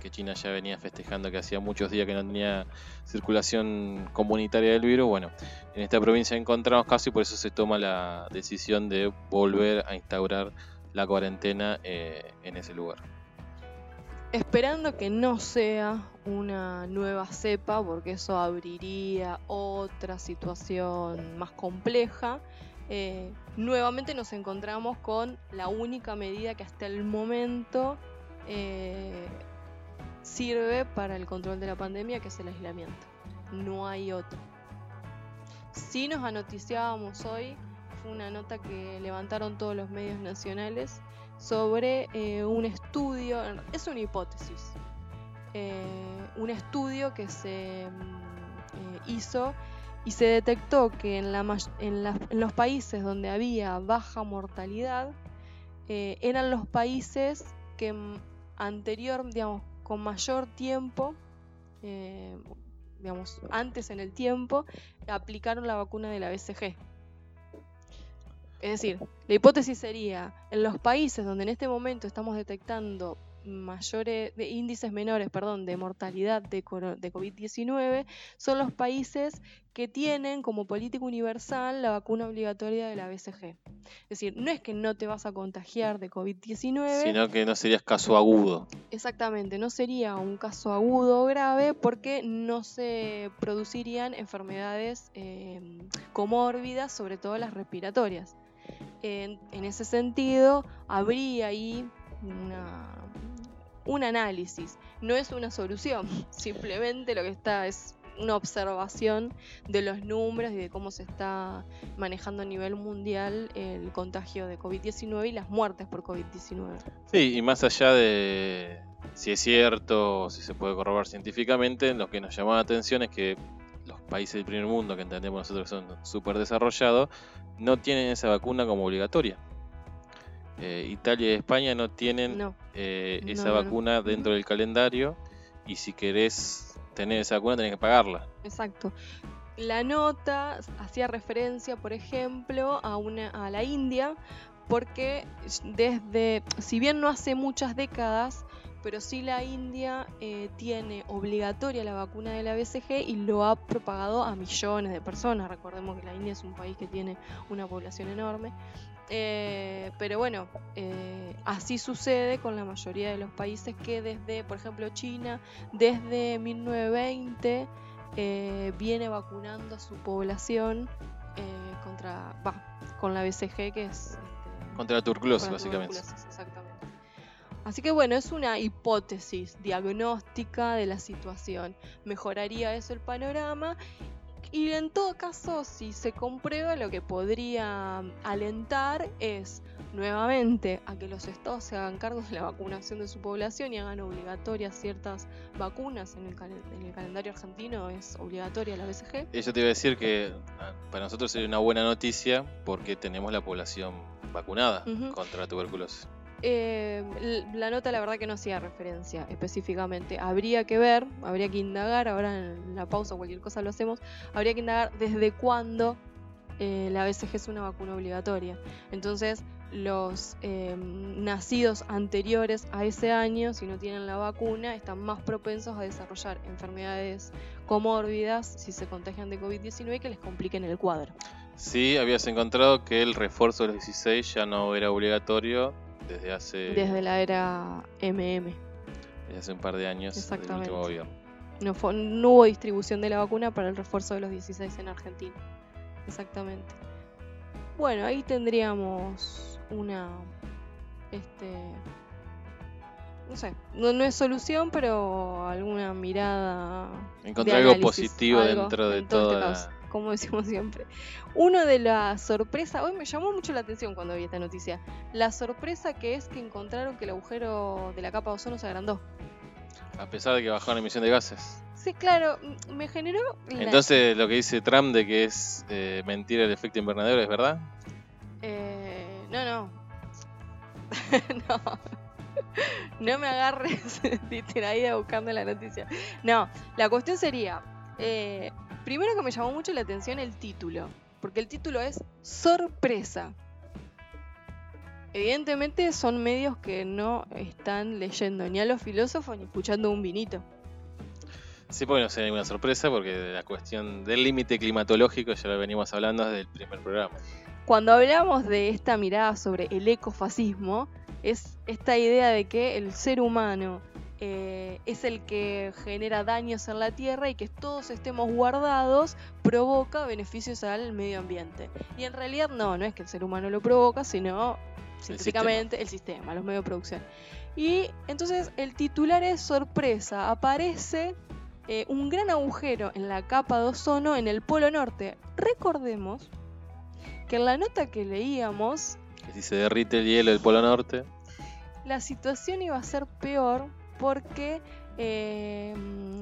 que China ya venía festejando que hacía muchos días que no tenía circulación comunitaria del virus. Bueno, en esta provincia encontramos casos y por eso se toma la decisión de volver a instaurar la cuarentena eh, en ese lugar. Esperando que no sea una nueva cepa, porque eso abriría otra situación más compleja. eh, nuevamente nos encontramos con la única medida que hasta el momento eh, sirve para el control de la pandemia, que es el aislamiento. No hay otro. Si nos anoticiábamos hoy, fue una nota que levantaron todos los medios nacionales sobre eh, un estudio, es una hipótesis, eh, un estudio que se mm, eh, hizo y se detectó que en, la en, la- en los países donde había baja mortalidad eran los países que mm, anterior, digamos, con mayor tiempo, digamos, antes en el tiempo, aplicaron la vacuna de la BCG. Es decir, la hipótesis sería, en los países donde en este momento estamos detectando mayores de índices menores, perdón, de mortalidad de COVID-19, son los países que tienen como política universal la vacuna obligatoria de la BCG. Es decir, no es que no te vas a contagiar de COVID-19, Sino que no serías caso agudo. Exactamente, no sería un caso agudo o grave porque no se producirían enfermedades eh, comórbidas, sobre todo las respiratorias. En, ese sentido, habría ahí una- un análisis. No es una solución, simplemente lo que está es una observación de los números y de cómo se está manejando a nivel mundial el contagio de COVID-19 y las muertes por COVID-19. Sí, y más allá de si es cierto o si se puede corroborar científicamente, lo que nos llamó la atención es que los países del primer mundo, que entendemos nosotros que son súper desarrollados, no tienen esa vacuna como obligatoria. Eh, Italia y España no tienen No. eh, No, esa no, vacuna dentro del calendario y si querés tener esa vacuna tenés que pagarla. Exacto. La nota hacía referencia, por ejemplo, a, una, a la India, porque desde, si bien no hace muchas décadas, pero sí la India eh, tiene obligatoria la vacuna de la BCG y lo ha propagado a millones de personas. Recordemos que la India es un país que tiene una población enorme. Eh, pero bueno, eh, así sucede con la mayoría de los países que desde, por ejemplo, China, desde 1920 eh, viene vacunando a su población eh, contra, con la BCG que es este, Contra la tuberculosis, con la básicamente. exactamente. Así que bueno, es una hipótesis diagnóstica de la situación. Mejoraría eso el panorama. Y en todo caso, si se comprueba, lo que podría alentar es nuevamente a que los estados se hagan cargo de la vacunación de su población y hagan obligatorias ciertas vacunas. En el, en el calendario argentino es obligatoria la BCG. Eso te iba a decir que ah, para nosotros sería una buena noticia porque tenemos la población vacunada contra la tuberculosis. Eh, la nota la verdad que no hacía referencia específicamente. Habría que ver, habría que indagar, ahora en la pausa cualquier cosa lo hacemos, habría que indagar desde cuándo eh, la BCG es una vacuna obligatoria. Entonces, los em, nacidos anteriores a ese año, si no tienen la vacuna, están más propensos a desarrollar enfermedades comórbidas si se contagian de COVID-19 que les compliquen el cuadro. Sí, habías encontrado que el refuerzo de los 16 ya no era obligatorio desde hace... Desde la era MM. Desde hace un par de años Exactamente. último gobierno. No, no hubo distribución de la vacuna para el refuerzo de los 16 en Argentina. Exactamente. Bueno, ahí tendríamos una... Este... No sé, no, es solución, pero alguna mirada... Encontrar algo positivo dentro de todo este como decimos siempre. Uno de las sorpresas, hoy me llamó mucho la atención cuando vi esta noticia, la sorpresa que es que encontraron que el agujero de la capa de ozono se agrandó. A pesar de que bajó la emisión de gases. Sí, claro, me generó... Entonces lo que dice Trump de que es eh, mentira el efecto invernadero, ¿es verdad? Eh, no, no. no. No me agarres distraída buscando la noticia. No, la cuestión sería, eh, primero que me llamó mucho la atención el título, porque el título es Sorpresa. Evidentemente son medios que no están leyendo ni a los filósofos ni escuchando un vinito. Sí, porque no sea ninguna sorpresa, porque la cuestión del límite climatológico ya lo venimos hablando desde el primer programa. Cuando hablamos de esta mirada sobre el ecofascismo, es esta idea de que el ser humano eh, es el que genera daños en la tierra y que todos estemos guardados provoca beneficios al medio ambiente. Y en realidad no, no es que el ser humano lo provoca, sino científicamente el sistema, los medios de producción. Y entonces el titular es sorpresa, aparece eh, un gran agujero en la capa de ozono en el Polo Norte. Recordemos que en la nota que leíamos... Que si se derrite el hielo del Polo Norte... La situación iba a ser peor porque... Eh,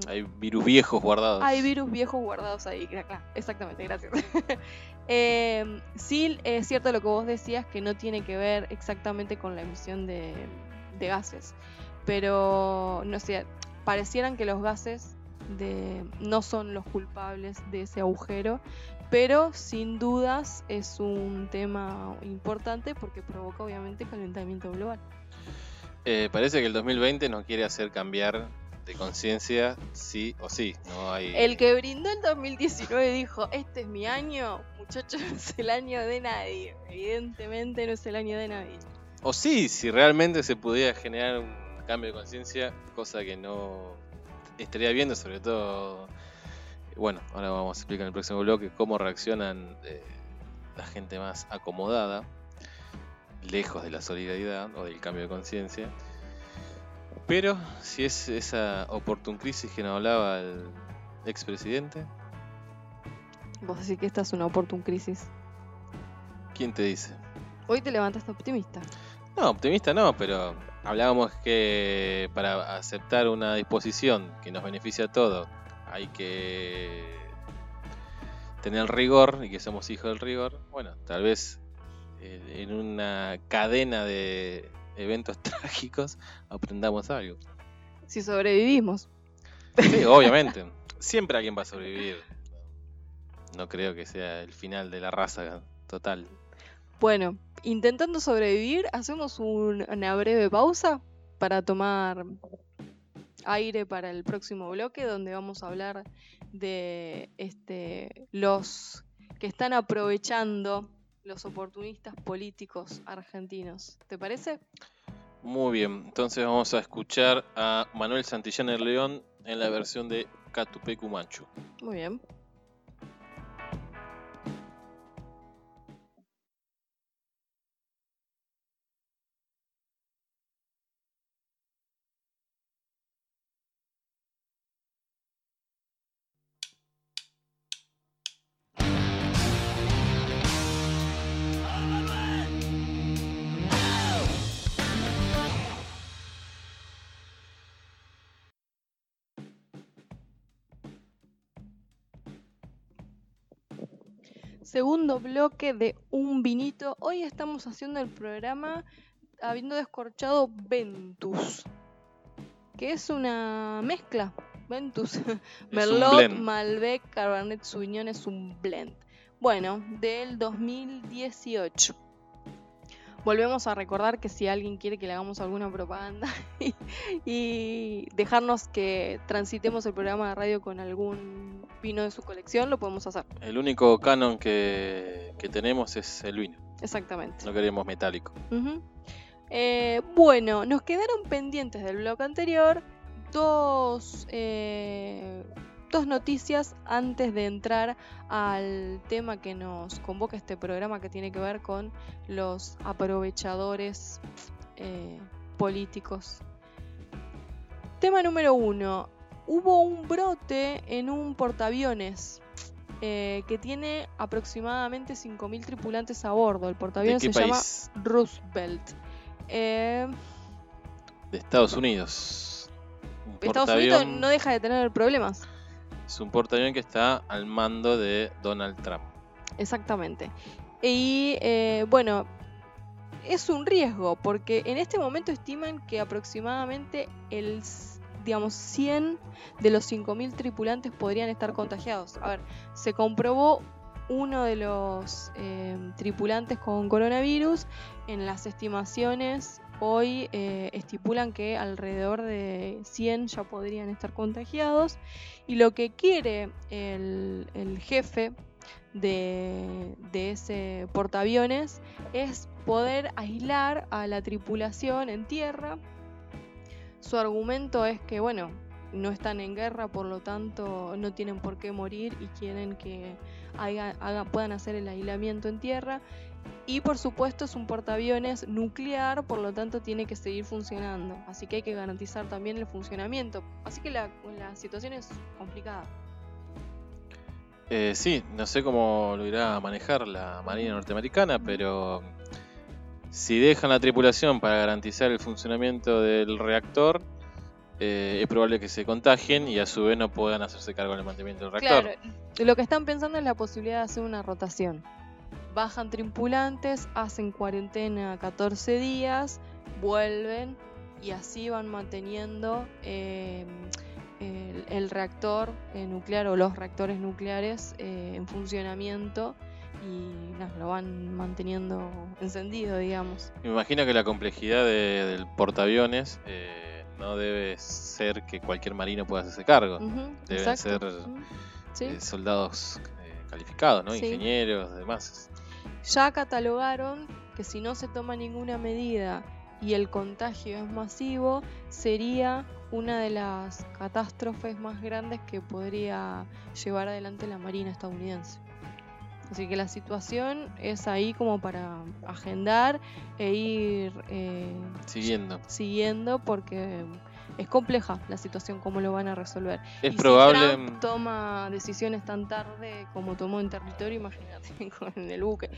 hay virus viejos guardados. Hay virus viejos guardados ahí, exactamente, gracias. eh, sí, es cierto lo que vos decías, que no tiene que ver exactamente con la emisión de, gases, pero no sé, parecieran que los gases de, no son los culpables de ese agujero, pero sin dudas es un tema importante porque provoca obviamente calentamiento global. Eh, parece que el 2020 nos quiere hacer cambiar de conciencia sí o sí. No hay... El que brindó el 2019 dijo, este es mi año, muchachos, no es el año de nadie. Evidentemente no es el año de nadie. O sí, si realmente se pudiera generar un cambio de conciencia, cosa que no estaría viendo, sobre todo, bueno, ahora vamos a explicar en el próximo bloque cómo reaccionan eh, la gente más acomodada lejos de la solidaridad o del cambio de conciencia. Pero si es esa oportun crisis que nos hablaba el expresidente. Vos decís que esta es una oportun crisis. ¿Quién te dice? Hoy te levantaste optimista. No, optimista no, pero hablábamos que para aceptar una disposición que nos beneficia a todos hay que tener rigor y que somos hijos del rigor. Bueno, tal vez en una cadena de eventos trágicos aprendamos algo. Si sobrevivimos. Sí, obviamente. Siempre alguien va a sobrevivir. No creo que sea el final de la raza total. Bueno, intentando sobrevivir, hacemos una breve pausa para tomar aire para el próximo bloque donde vamos a hablar de este los que están aprovechando los oportunistas políticos argentinos. ¿Te parece? Muy bien, entonces vamos a escuchar a Manuel Santillán el León en la versión de Catupecu Manchu. Muy bien. Segundo bloque de Un Vinito. Hoy estamos haciendo el programa habiendo descorchado Ventus, que es una mezcla. Ventus, Merlot, Malbec, Cabernet Sauvignon es un blend. Bueno, del 2018. Volvemos a recordar que si alguien quiere que le hagamos alguna propaganda y, dejarnos que transitemos el programa de radio con algún vino de su colección, lo podemos hacer. El único canon que, tenemos es el vino. Exactamente. No queremos metálico. Eh, bueno, nos quedaron pendientes del blog anterior dos eh, dos noticias antes de entrar al tema que nos convoca este programa que tiene que ver con los aprovechadores eh, políticos. Tema número uno. Hubo un brote en un portaaviones eh, que tiene aproximadamente 5.000 tripulantes a bordo. El portaaviones se llama Roosevelt. Eh, de Estados Unidos. Estados Unidos no deja de tener problemas. Es un portaaviones que está al mando de Donald Trump. Exactamente. Y eh, bueno, es un riesgo porque en este momento estiman que aproximadamente el digamos 100 de los 5000 tripulantes podrían estar contagiados. A ver, se comprobó uno de los eh, tripulantes con coronavirus en las estimaciones hoy eh, estipulan que alrededor de 100 ya podrían estar contagiados y lo que quiere el, jefe de, ese portaaviones es poder aislar a la tripulación en tierra. Su argumento es que, bueno, no están en guerra, por lo tanto no tienen por qué morir y quieren que puedan hacer el aislamiento en tierra y por supuesto es un portaaviones nuclear, por lo tanto tiene que seguir funcionando. Así que hay que garantizar también el funcionamiento. Así que la, situación es complicada. Eh, sí, no sé cómo lo irá a manejar la Marina norteamericana, pero si dejan la tripulación para garantizar el funcionamiento del reactor, eh, es probable que se contagien y a su vez no puedan hacerse cargo del mantenimiento del reactor. Claro, lo que están pensando es la posibilidad de hacer una rotación bajan tripulantes, hacen cuarentena 14 días, vuelven y así van manteniendo em, el, reactor eh, nuclear o los reactores nucleares eh, en funcionamiento y lo van manteniendo encendido, digamos. Me imagino que la complejidad del portaaviones eh, no debe ser que cualquier marino pueda hacerse cargo. Deben ser soldados calificados, ¿no? Ingenieros, demás ya catalogaron que si no se toma ninguna medida y el contagio es masivo, sería una de las catástrofes más grandes que podría llevar adelante la Marina estadounidense. Así que la situación es ahí como para agendar e ir eh, siguiendo. siguiendo porque es compleja la situación, cómo lo van a resolver. Es probable. Si Trump toma decisiones tan tarde como tomó en territorio, imagínate con el buque.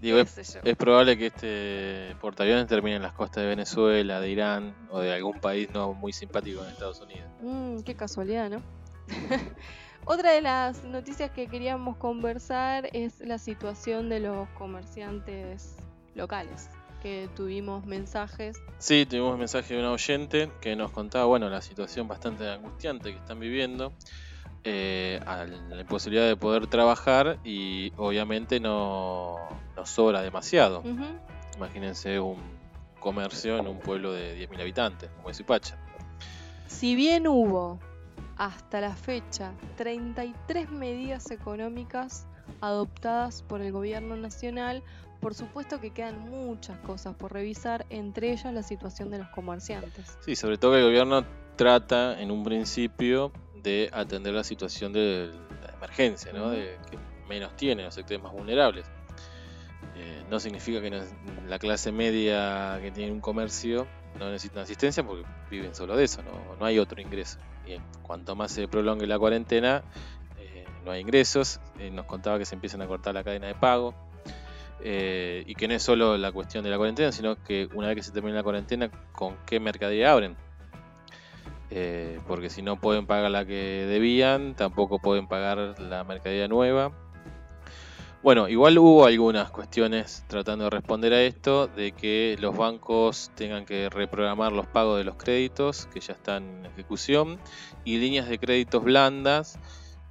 Digo, es, probable que este portaaviones termine en las costas de Venezuela, de Irán o de algún país no muy simpático en Estados Unidos. Mm, qué casualidad, ¿no? Otra de las noticias que queríamos conversar es la situación de los comerciantes locales que tuvimos mensajes. Sí, tuvimos un mensaje de un oyente que nos contaba, bueno, la situación bastante angustiante que están viviendo, eh, a la imposibilidad de poder trabajar y obviamente no, sobra demasiado. Imagínense un comercio en un pueblo de 10.000 habitantes, como es Ipacha. Si bien hubo hasta la fecha 33 medidas económicas adoptadas por el gobierno nacional por supuesto que quedan muchas cosas por revisar, entre ellas la situación de los comerciantes. Sí, sobre todo que el gobierno trata en un principio de atender la situación de la emergencia, ¿no? de que menos tienen, los sectores más vulnerables. Eh, no significa que la clase media que tiene un comercio no necesita asistencia porque viven solo de eso, no, no hay otro ingreso. Y cuanto más se prolongue la cuarentena, eh, no hay ingresos. Eh, nos contaba que se empiezan a cortar la cadena de pago eh, y que no es solo la cuestión de la cuarentena, sino que una vez que se termine la cuarentena, ¿con qué mercadería abren? Eh, porque si no pueden pagar la que debían, tampoco pueden pagar la mercadería nueva. Bueno, igual hubo algunas cuestiones tratando de responder a esto, de que los bancos tengan que reprogramar los pagos de los créditos que ya están en ejecución y líneas de créditos blandas.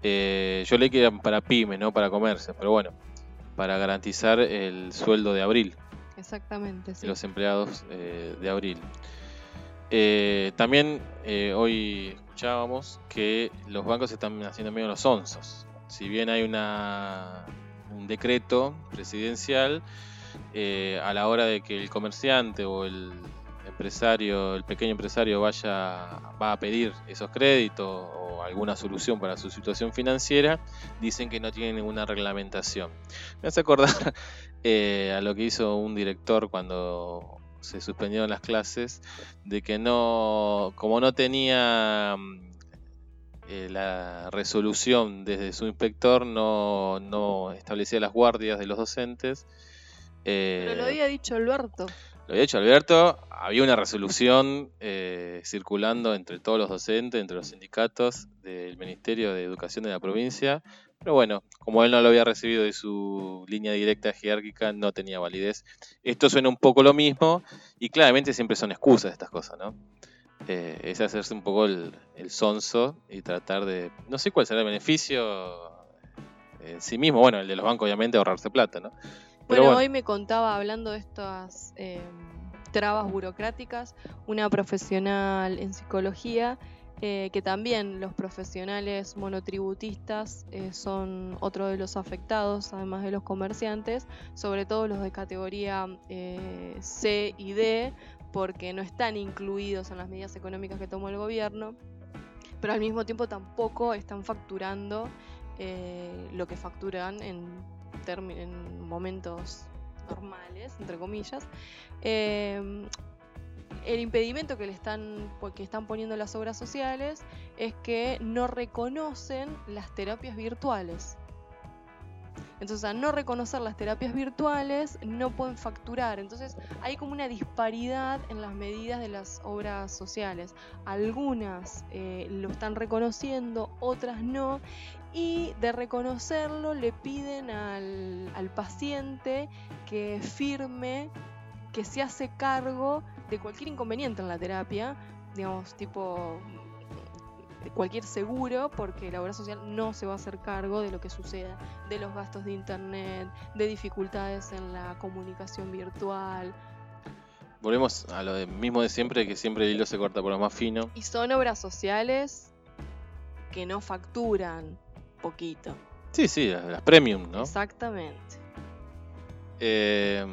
Eh, yo leí que eran para pyme, no para comercio, pero bueno, para garantizar el sueldo de abril. Exactamente, sí. De los empleados eh, de abril. Eh, también hoy escuchábamos que los bancos están haciendo medio los onzos. Si bien hay una un decreto presidencial eh, a la hora de que el comerciante o el empresario, el pequeño empresario vaya va a pedir esos créditos o alguna solución para su situación financiera, dicen que no tienen ninguna reglamentación. Me hace acordar eh, a lo que hizo un director cuando se suspendieron las clases, de que no, como no tenía eh, la resolución desde su inspector no, establecía las guardias de los docentes. Pero lo eh, había dicho Alberto. Lo había dicho Alberto, había una resolución eh, circulando entre todos los docentes, entre los sindicatos del Ministerio de Educación de la provincia, pero bueno, como él no lo había recibido de su línea directa jerárquica, no tenía validez. Esto suena un poco lo mismo y claramente siempre son excusas estas cosas, ¿no? Eh, es hacerse un poco el, sonso y tratar de. No sé cuál será el beneficio en sí mismo. Bueno, el de los bancos, obviamente, ahorrarse plata, ¿no? Bueno, hoy me contaba, hablando de estas em, trabas burocráticas, una profesional en psicología. Eh, que también los profesionales monotributistas eh, son otro de los afectados, además de los comerciantes, sobre todo los de categoría C y D, porque no están incluidos en las medidas económicas que tomó el gobierno, pero al mismo tiempo tampoco están facturando eh, lo que facturan en, en momentos normales, entre comillas. Eh, el impedimento que le están, que están poniendo las obras sociales es que no reconocen las terapias virtuales. Entonces, al no reconocer las terapias virtuales, no pueden facturar. Entonces, hay como una disparidad en las medidas de las obras sociales. Algunas eh, lo están reconociendo, otras no. Y de reconocerlo le piden al, al paciente que firme que se hace cargo de cualquier inconveniente en la terapia, digamos, tipo cualquier seguro porque la obra social no se va a hacer cargo de lo que suceda, de los gastos de internet, de dificultades en la comunicación virtual. Volvemos a lo mismo de siempre, que siempre el hilo se corta por lo más fino. Y son obras sociales que no facturan poquito. Sí, sí, las, premium, ¿no? Exactamente. Eh,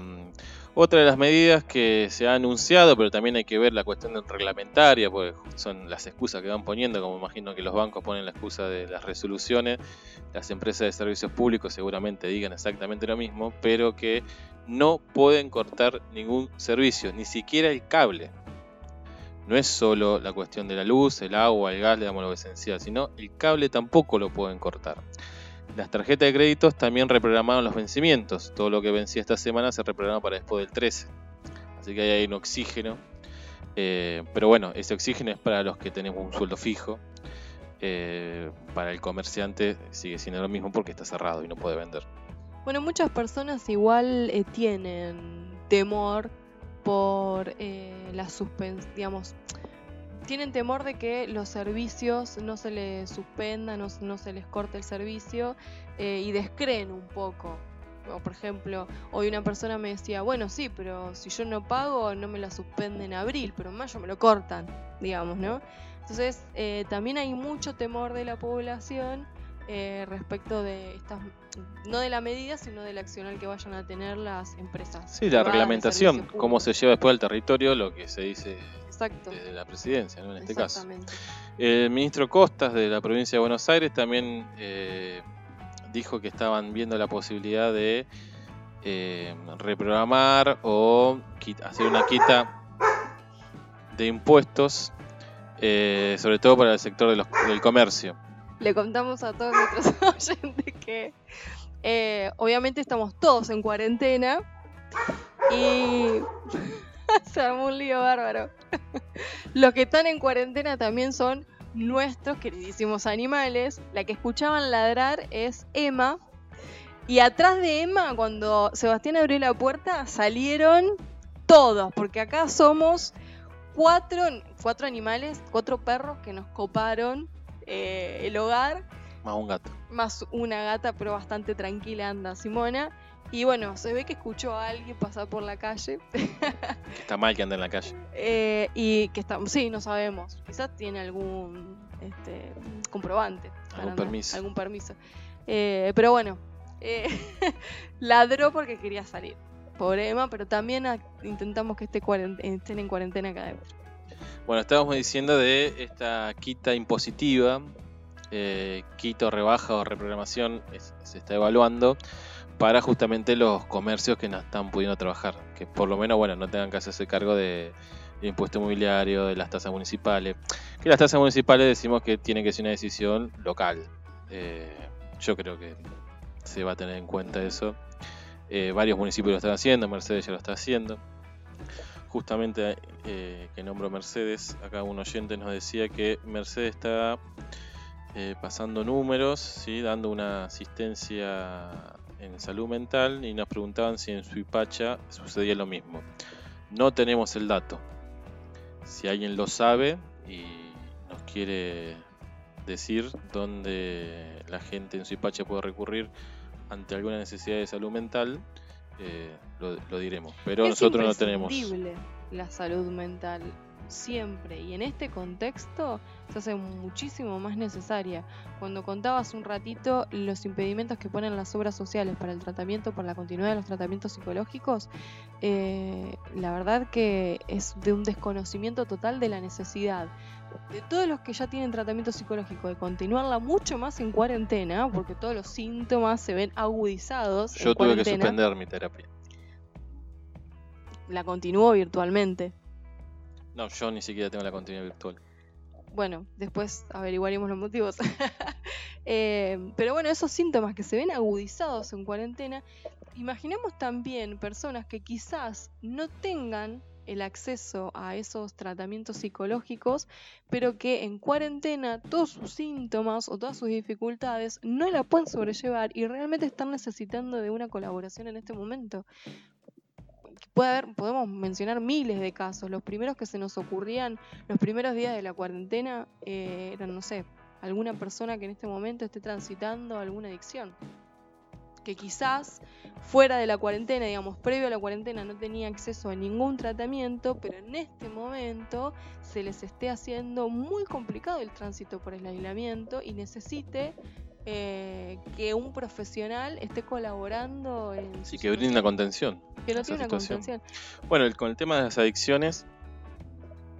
otra de las medidas que se ha anunciado, pero también hay que ver la cuestión reglamentaria, porque son las excusas que van poniendo, como imagino que los bancos ponen la excusa de las resoluciones, las empresas de servicios públicos seguramente digan exactamente lo mismo, pero que no pueden cortar ningún servicio, ni siquiera el cable. No es solo la cuestión de la luz, el agua, el gas, digamos lo esencial, sino el cable tampoco lo pueden cortar. Las tarjetas de créditos también reprogramaron los vencimientos. Todo lo que vencía esta semana se reprograma para después del 13. Así que ahí hay un oxígeno. Eh, pero bueno, ese oxígeno es para los que tenemos un sueldo fijo. Eh, para el comerciante sigue siendo lo mismo porque está cerrado y no puede vender. Bueno, muchas personas igual eh, tienen temor por la suspensión, tienen temor de que los servicios no se les suspendan, no, no se les corte el servicio eh, y descreen un poco. O por ejemplo, hoy una persona me decía, bueno, sí, pero si yo no pago, no me la suspenden en abril, pero en mayo me lo cortan, digamos, ¿no? Entonces, eh, también hay mucho temor de la población eh, respecto de estas, no de la medida, sino del accional que vayan a tener las empresas. Sí, la reglamentación, cómo se lleva después al territorio, lo que se dice de la presidencia, en este caso. El ministro Costas de la provincia de Buenos Aires también eh, dijo que estaban viendo la posibilidad de eh, reprogramar o hacer una quita de impuestos, eh, sobre todo para el sector del comercio. Le contamos a todos nuestros oyentes que obviamente estamos todos en cuarentena y Se armó un lío bárbaro. Los que están en cuarentena también son nuestros queridísimos animales. La que escuchaban ladrar es Emma. Y atrás de Emma, cuando Sebastián abrió la puerta, salieron todos, porque acá somos cuatro, cuatro animales, cuatro perros que nos coparon eh, el hogar. Más un gato. Más una gata, pero bastante tranquila anda Simona. Y bueno, se ve que escuchó a alguien pasar por la calle. que está mal que ande en la calle. Eh, y que está, sí, no sabemos. Quizás tiene algún este, comprobante. Algún permiso. Algún permiso. Eh, pero bueno, ladró porque quería salir. Pobre Emma, pero también intentamos que esté estén en cuarentena cada vez. Bueno, estábamos diciendo de esta quita impositiva, eh, quito, rebaja o reprogramación, se está evaluando para justamente los comercios que no están pudiendo trabajar, que por lo menos, bueno, no tengan que hacerse cargo de, impuesto inmobiliario, de las tasas municipales, que las tasas municipales decimos que tiene que ser una decisión local. Eh, yo creo que se va a tener en cuenta eso eh, varios municipios lo están haciendo, Mercedes ya lo está haciendo. Justamente eh, que nombro Mercedes, acá un oyente nos decía que Mercedes está eh, pasando números, ¿sí? dando una asistencia en salud mental y nos preguntaban si en Suipacha sucedía lo mismo. No tenemos el dato. Si alguien lo sabe y nos quiere decir dónde la gente en Suipacha puede recurrir ante alguna necesidad de salud mental, eh, lo, diremos. Pero nosotros no tenemos. la salud mental siempre y en este contexto se hace muchísimo más necesaria. Cuando contabas un ratito los impedimentos que ponen las obras sociales para el tratamiento, para la continuidad de los tratamientos psicológicos, eh, la verdad que es de un desconocimiento total de la necesidad de todos los que ya tienen tratamiento psicológico, de continuarla mucho más en cuarentena, porque todos los síntomas se ven agudizados. Yo tuve que suspender mi terapia. La continúo virtualmente. No, yo ni siquiera tengo la continuidad virtual. Bueno, después averiguaremos los motivos. Eh, pero bueno, esos síntomas que se ven agudizados en cuarentena, imaginemos también personas que quizás no tengan el acceso a esos tratamientos psicológicos, pero que en cuarentena todos sus síntomas o todas sus dificultades no la pueden sobrellevar y realmente están necesitando de una colaboración en este momento. Puede haber, podemos mencionar miles de casos. Los primeros que se nos ocurrían, los primeros días de la cuarentena, eh, eran, no sé, alguna persona que en este momento esté transitando alguna adicción que quizás fuera de la cuarentena, digamos, previo a la cuarentena no tenía acceso a ningún tratamiento, pero en este momento se les esté haciendo muy complicado el tránsito por el aislamiento y necesite eh, que un profesional esté colaborando en... Sí, que brinde una contención. Que no tiene una contención. Bueno, con el tema de las adicciones,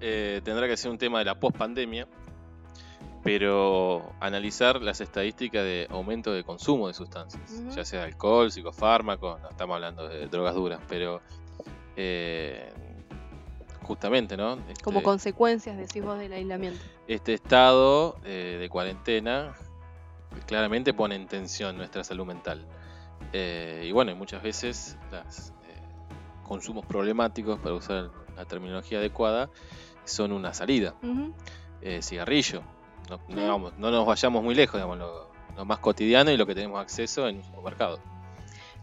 eh, tendrá que ser un tema de la post-pandemia pero analizar las estadísticas de aumento de consumo de sustancias, ya sea alcohol, psicofármacos, no estamos hablando de drogas duras, pero eh, justamente, ¿no? Como este consecuencias, decís vos, del aislamiento. Este estado eh, de cuarentena claramente pone en tensión nuestra salud mental. Eh, y bueno, muchas veces los consumos problemáticos, para usar la terminología adecuada, son una salida. cigarrillo, no, no, nos vayamos muy lejos, digamos, lo, más cotidiano y lo que tenemos acceso en un supermercado.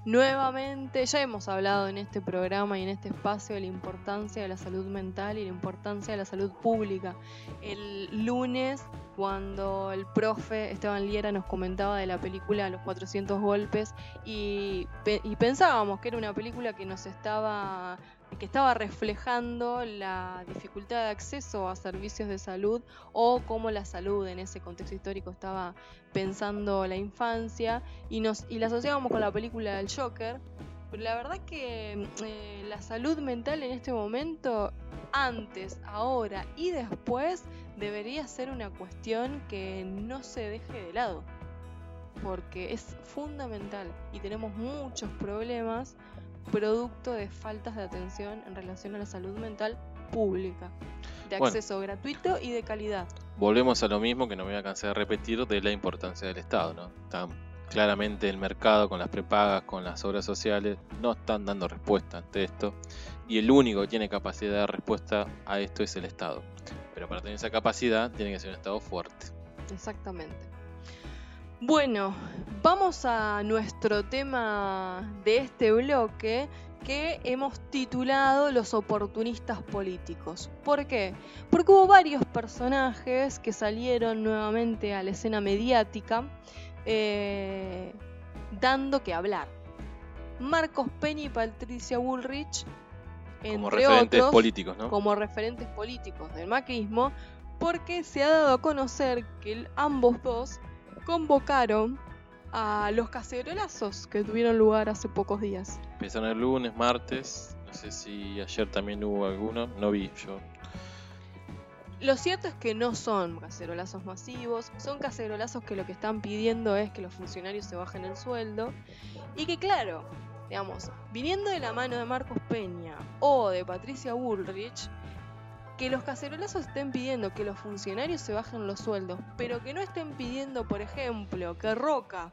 Nuevamente, ya hemos hablado en este programa y en este espacio de la importancia de la salud mental y la importancia de la salud pública. El lunes, cuando el profe Esteban Liera nos comentaba de la película Los 400 golpes y, y pensábamos que era una película que nos estaba que estaba reflejando la dificultad de acceso a servicios de salud o cómo la salud en ese contexto histórico estaba pensando la infancia y, nos, y la asociábamos con la película del Joker. Pero la verdad que eh, la salud mental en este momento, antes, ahora y después, debería ser una cuestión que no se deje de lado. Porque es fundamental y tenemos muchos problemas producto de faltas de atención en relación a la salud mental pública, de acceso gratuito y de calidad. Volvemos a lo mismo que no me voy a cansar de repetir de la importancia del Estado, ¿no? claramente el mercado con las prepagas, con las obras sociales, no están dando respuesta ante esto y el único que tiene capacidad de dar respuesta a esto es el Estado. Pero para tener esa capacidad tiene que ser un Estado fuerte. Exactamente. Bueno, vamos a nuestro tema de este bloque que hemos titulado Los oportunistas políticos. ¿Por qué? Porque hubo varios personajes que salieron nuevamente a la escena mediática eh, dando que hablar. Marcos Peña y Patricia Bullrich, entre Como referentes otros, políticos, ¿no? como referentes políticos del macrismo, porque se ha dado a conocer que ambos dos convocaron a los cacerolazos que tuvieron lugar hace pocos días. Empezaron el lunes, martes. No sé si ayer también hubo alguno. No vi yo. Lo cierto es que no son cacerolazos masivos, son cacerolazos que lo que están pidiendo es que los funcionarios se bajen el sueldo y que claro, digamos, viniendo de la mano de Marcos Peña o de Patricia Bullrich, que los cacerolazos estén pidiendo que los funcionarios se bajen los sueldos, pero que no estén pidiendo, por ejemplo, que Roca,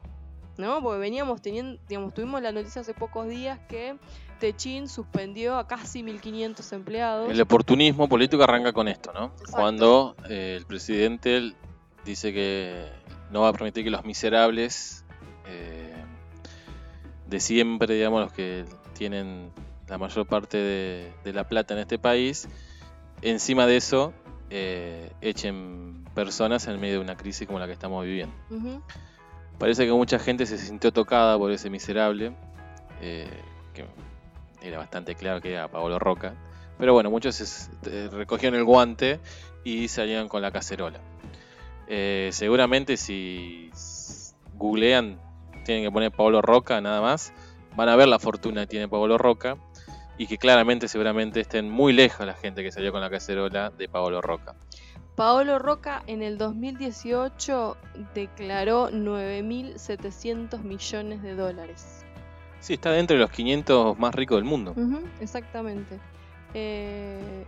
¿no? Porque veníamos teniendo, digamos, tuvimos la noticia hace pocos días que Techín suspendió a casi 1500 empleados. El oportunismo político arranca con esto, ¿no? Exacto. Cuando eh, el presidente dice que no va a permitir que los miserables eh, de siempre, digamos, los que tienen la mayor parte de, de la plata en este país, encima de eso eh, echen personas en medio de una crisis como la que estamos viviendo. Parece que mucha gente se sintió tocada por ese miserable, eh, que era bastante claro que era Paolo Roca. Pero bueno, muchos eh, recogieron el guante y salieron con la cacerola. Eh, seguramente si googlean, tienen que poner Paolo Roca nada más, van a ver la fortuna que tiene Paolo Roca y que claramente seguramente estén muy lejos la gente que salió con la cacerola de Paolo Roca. Paolo Roca en el 2018 declaró 9.700 millones de dólares. Sí, está dentro de los 500 más ricos del mundo. Exactamente. Eh,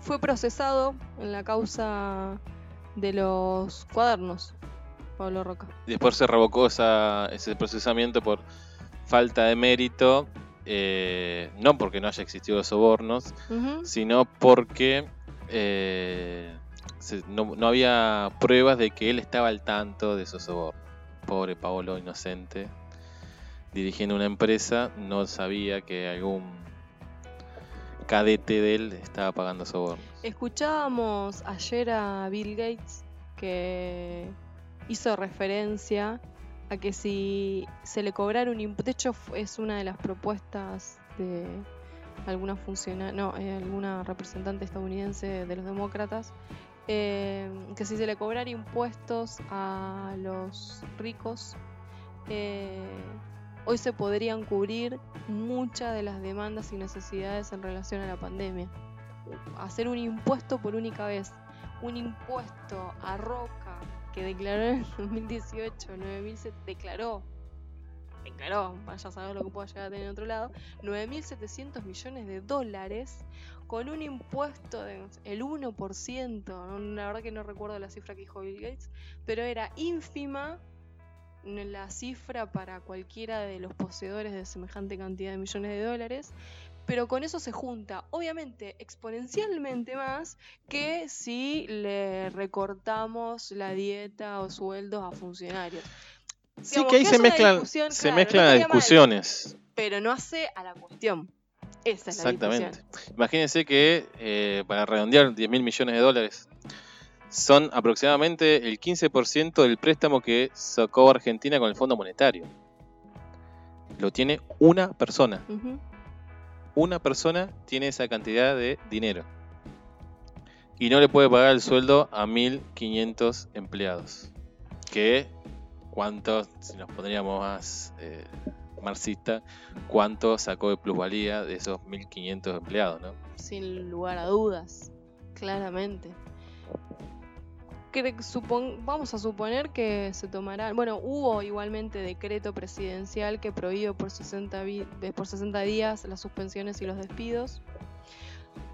fue procesado en la causa de los cuadernos, Pablo Roca. Después se revocó esa- ese procesamiento por falta de mérito, eh, no porque no haya existido los sobornos, sino porque eh, se- no, no había pruebas de que él estaba al tanto de esos sobornos. Pobre Paolo inocente, dirigiendo una empresa, no sabía que algún cadete de él estaba pagando sobornos. Escuchábamos ayer a Bill Gates que hizo referencia a que si se le cobrara un impuesto, de hecho es una de las propuestas de alguna funcionaria, no, eh, alguna representante estadounidense de los demócratas, eh, que si se le cobrara impuestos a los ricos, eh, hoy se podrían cubrir muchas de las demandas y necesidades en relación a la pandemia hacer un impuesto por única vez. Un impuesto a Roca que declaró en el 2018, 9.000 se declaró, declaró, vaya a saber lo que pueda llegar a tener en otro lado, 9.700 millones de dólares con un impuesto del 1%, no, la verdad que no recuerdo la cifra que dijo Bill Gates, pero era ínfima la cifra para cualquiera de los poseedores de semejante cantidad de millones de dólares pero con eso se junta, obviamente, exponencialmente más que si le recortamos la dieta o sueldos a funcionarios. Sí, Digamos, que ahí que se mezclan, se claro, mezclan no las mal. discusiones. Pero no hace a la cuestión. Esa es la Exactamente. discusión. Imagínense que, eh, para redondear 10 mil millones de dólares, son aproximadamente el 15% del préstamo que sacó Argentina con el Fondo Monetario. Lo tiene una persona. Una persona tiene esa cantidad de dinero. Y no le puede pagar el sueldo a 1.500 empleados. Que, ¿cuántos, si nos pondríamos más eh, marxista, cuánto sacó de plusvalía de esos 1.500 empleados? ¿no? Sin lugar a dudas, claramente. Cre- supon- vamos a suponer que se tomará, bueno, hubo igualmente decreto presidencial que prohibió por 60, vi- eh, por 60 días las suspensiones y los despidos.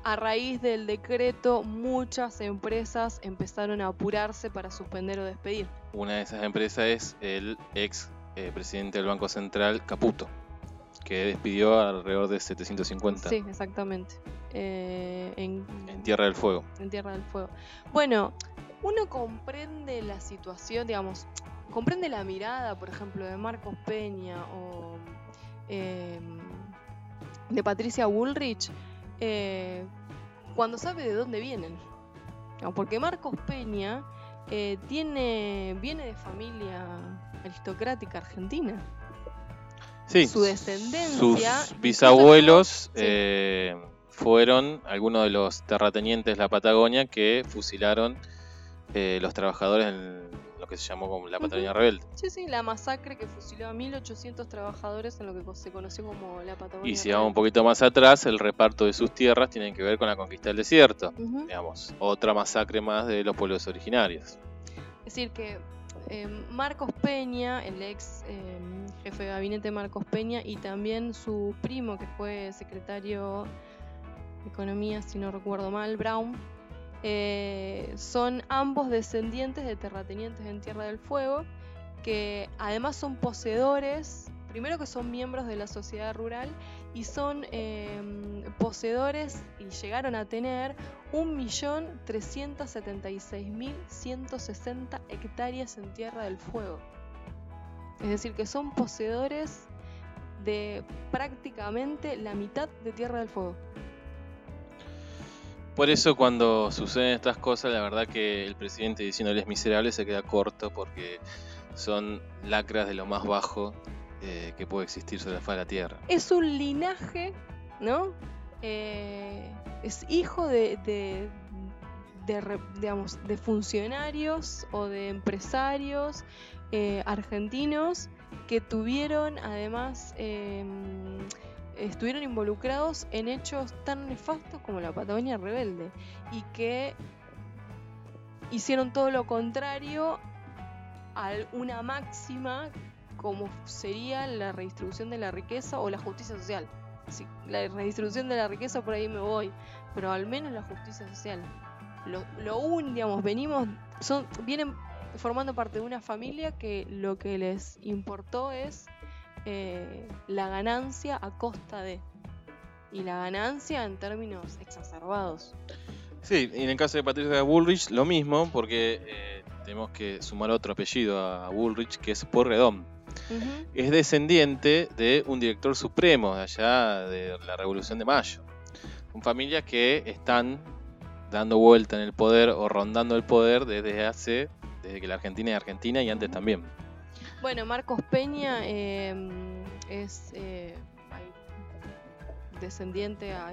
A raíz del decreto, muchas empresas empezaron a apurarse para suspender o despedir. Una de esas empresas es el ex eh, presidente del Banco Central, Caputo, que despidió alrededor de 750 Sí, exactamente. Eh, en, en Tierra del Fuego. en Tierra del Fuego. Bueno, uno comprende la situación, digamos, comprende la mirada, por ejemplo, de Marcos Peña o em, de Patricia Woolrich eh, cuando sabe de dónde vienen. Porque Marcos Peña eh, tiene, viene de familia aristocrática argentina. Sí, su descendencia. Sus bisabuelos eh, fueron algunos de los terratenientes de la Patagonia que fusilaron eh, los trabajadores en lo que se llamó como la Patagonia Rebelde. Sí, sí, la masacre que fusiló a 1800 trabajadores en lo que se conoció como la Patagonia. Y si vamos un poquito más atrás, el reparto de sus tierras tiene que ver con la conquista del desierto. Digamos, otra masacre más de los pueblos originarios. Es decir, que Em, Marcos Peña, el ex em, jefe de gabinete Marcos Peña, y también su primo, que fue secretario de Economía, si no recuerdo mal, Brown, eh, son ambos descendientes de terratenientes en Tierra del Fuego, que además son poseedores, primero que son miembros de la sociedad rural y son em, poseedores y llegaron a tener 1.376.160 hectáreas en Tierra del Fuego. Es decir, que son poseedores de prácticamente la mitad de Tierra del Fuego. Por eso cuando suceden estas cosas, la verdad que el presidente diciéndoles miserables se queda corto porque son lacras de lo más bajo eh, que puede existir sobre la faz de la Tierra. Es un linaje, ¿no? Eh, es hijo de, de, digamos, de funcionarios o de empresarios eh, argentinos que tuvieron además em, estuvieron involucrados en hechos tan nefastos como la Patagonia Rebelde y que hicieron todo lo contrario a una máxima como sería la redistribución de la riqueza o la justicia social. la redistribución de la riqueza por ahí me voy, pero al menos la justicia social. Lo, lo un, digamos, venimos, son, vienen formando parte de una familia que lo que les importó es eh, la ganancia a costa de. Y la ganancia en términos exacerbados. Sí, y en el caso de Patricia Bullrich, lo mismo, porque eh, tenemos que sumar otro apellido a Bullrich, que es Porredón es descendiente de un director supremo de allá de la Revolución de Mayo. Son familias que están dando vuelta en el poder o rondando el poder desde hace, desde que la Argentina es Argentina y antes también. Bueno, Marcos Peña em, es eh, descendiente a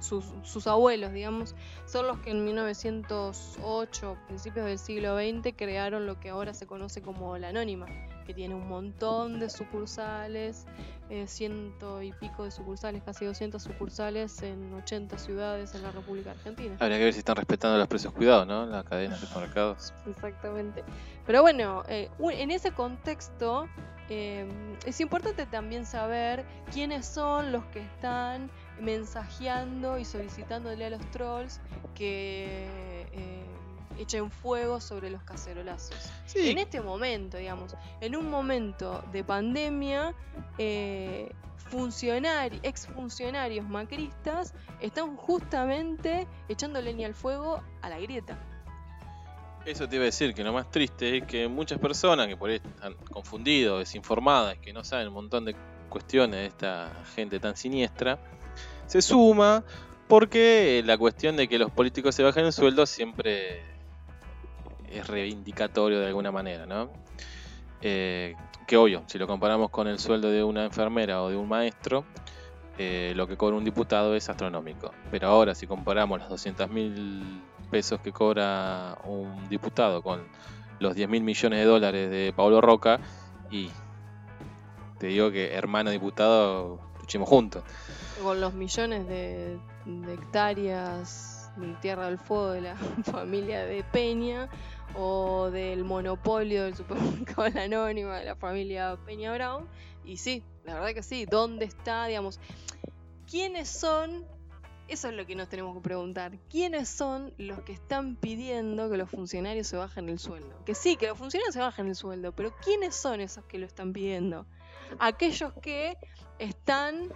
sus, sus, abuelos, digamos, son los que en 1908, principios del siglo XX, crearon lo que ahora se conoce como la anónima, que tiene un montón de sucursales, eh, ciento y pico de sucursales, casi 200 sucursales en 80 ciudades en la República Argentina. Habría que ver si están respetando los precios cuidados, ¿no? La cadena de supermercados. Exactamente. Pero bueno, eh, en ese contexto eh, es importante también saber quiénes son los que están mensajeando y solicitándole a los trolls que echen fuego sobre los cacerolazos. En este momento, digamos, en un momento de pandemia, eh, exfuncionarios macristas están justamente echando leña al fuego a la grieta. Eso te iba a decir que lo más triste es que muchas personas que por ahí están confundidos, desinformadas, que no saben un montón de cuestiones de esta gente tan siniestra, se suma porque la cuestión de que los políticos se bajen el sueldo siempre es reivindicatorio de alguna manera, ¿no? Eh, que obvio, si lo comparamos con el sueldo de una enfermera o de un maestro, eh, lo que cobra un diputado es astronómico. Pero ahora, si comparamos los 200 mil pesos que cobra un diputado con los 10 mil millones de dólares de Pablo Roca, y te digo que hermano diputado, luchemos juntos. Con los millones de, de hectáreas de Tierra del Fuego de la familia de Peña, o del monopolio del supermercado La Anónima de la familia Peña Brown. Y sí, la verdad que sí, ¿dónde está, digamos, quiénes son? Eso es lo que nos tenemos que preguntar. ¿Quiénes son los que están pidiendo que los funcionarios se bajen el sueldo? Que sí, que los funcionarios se bajen el sueldo, pero ¿quiénes son esos que lo están pidiendo? Aquellos que están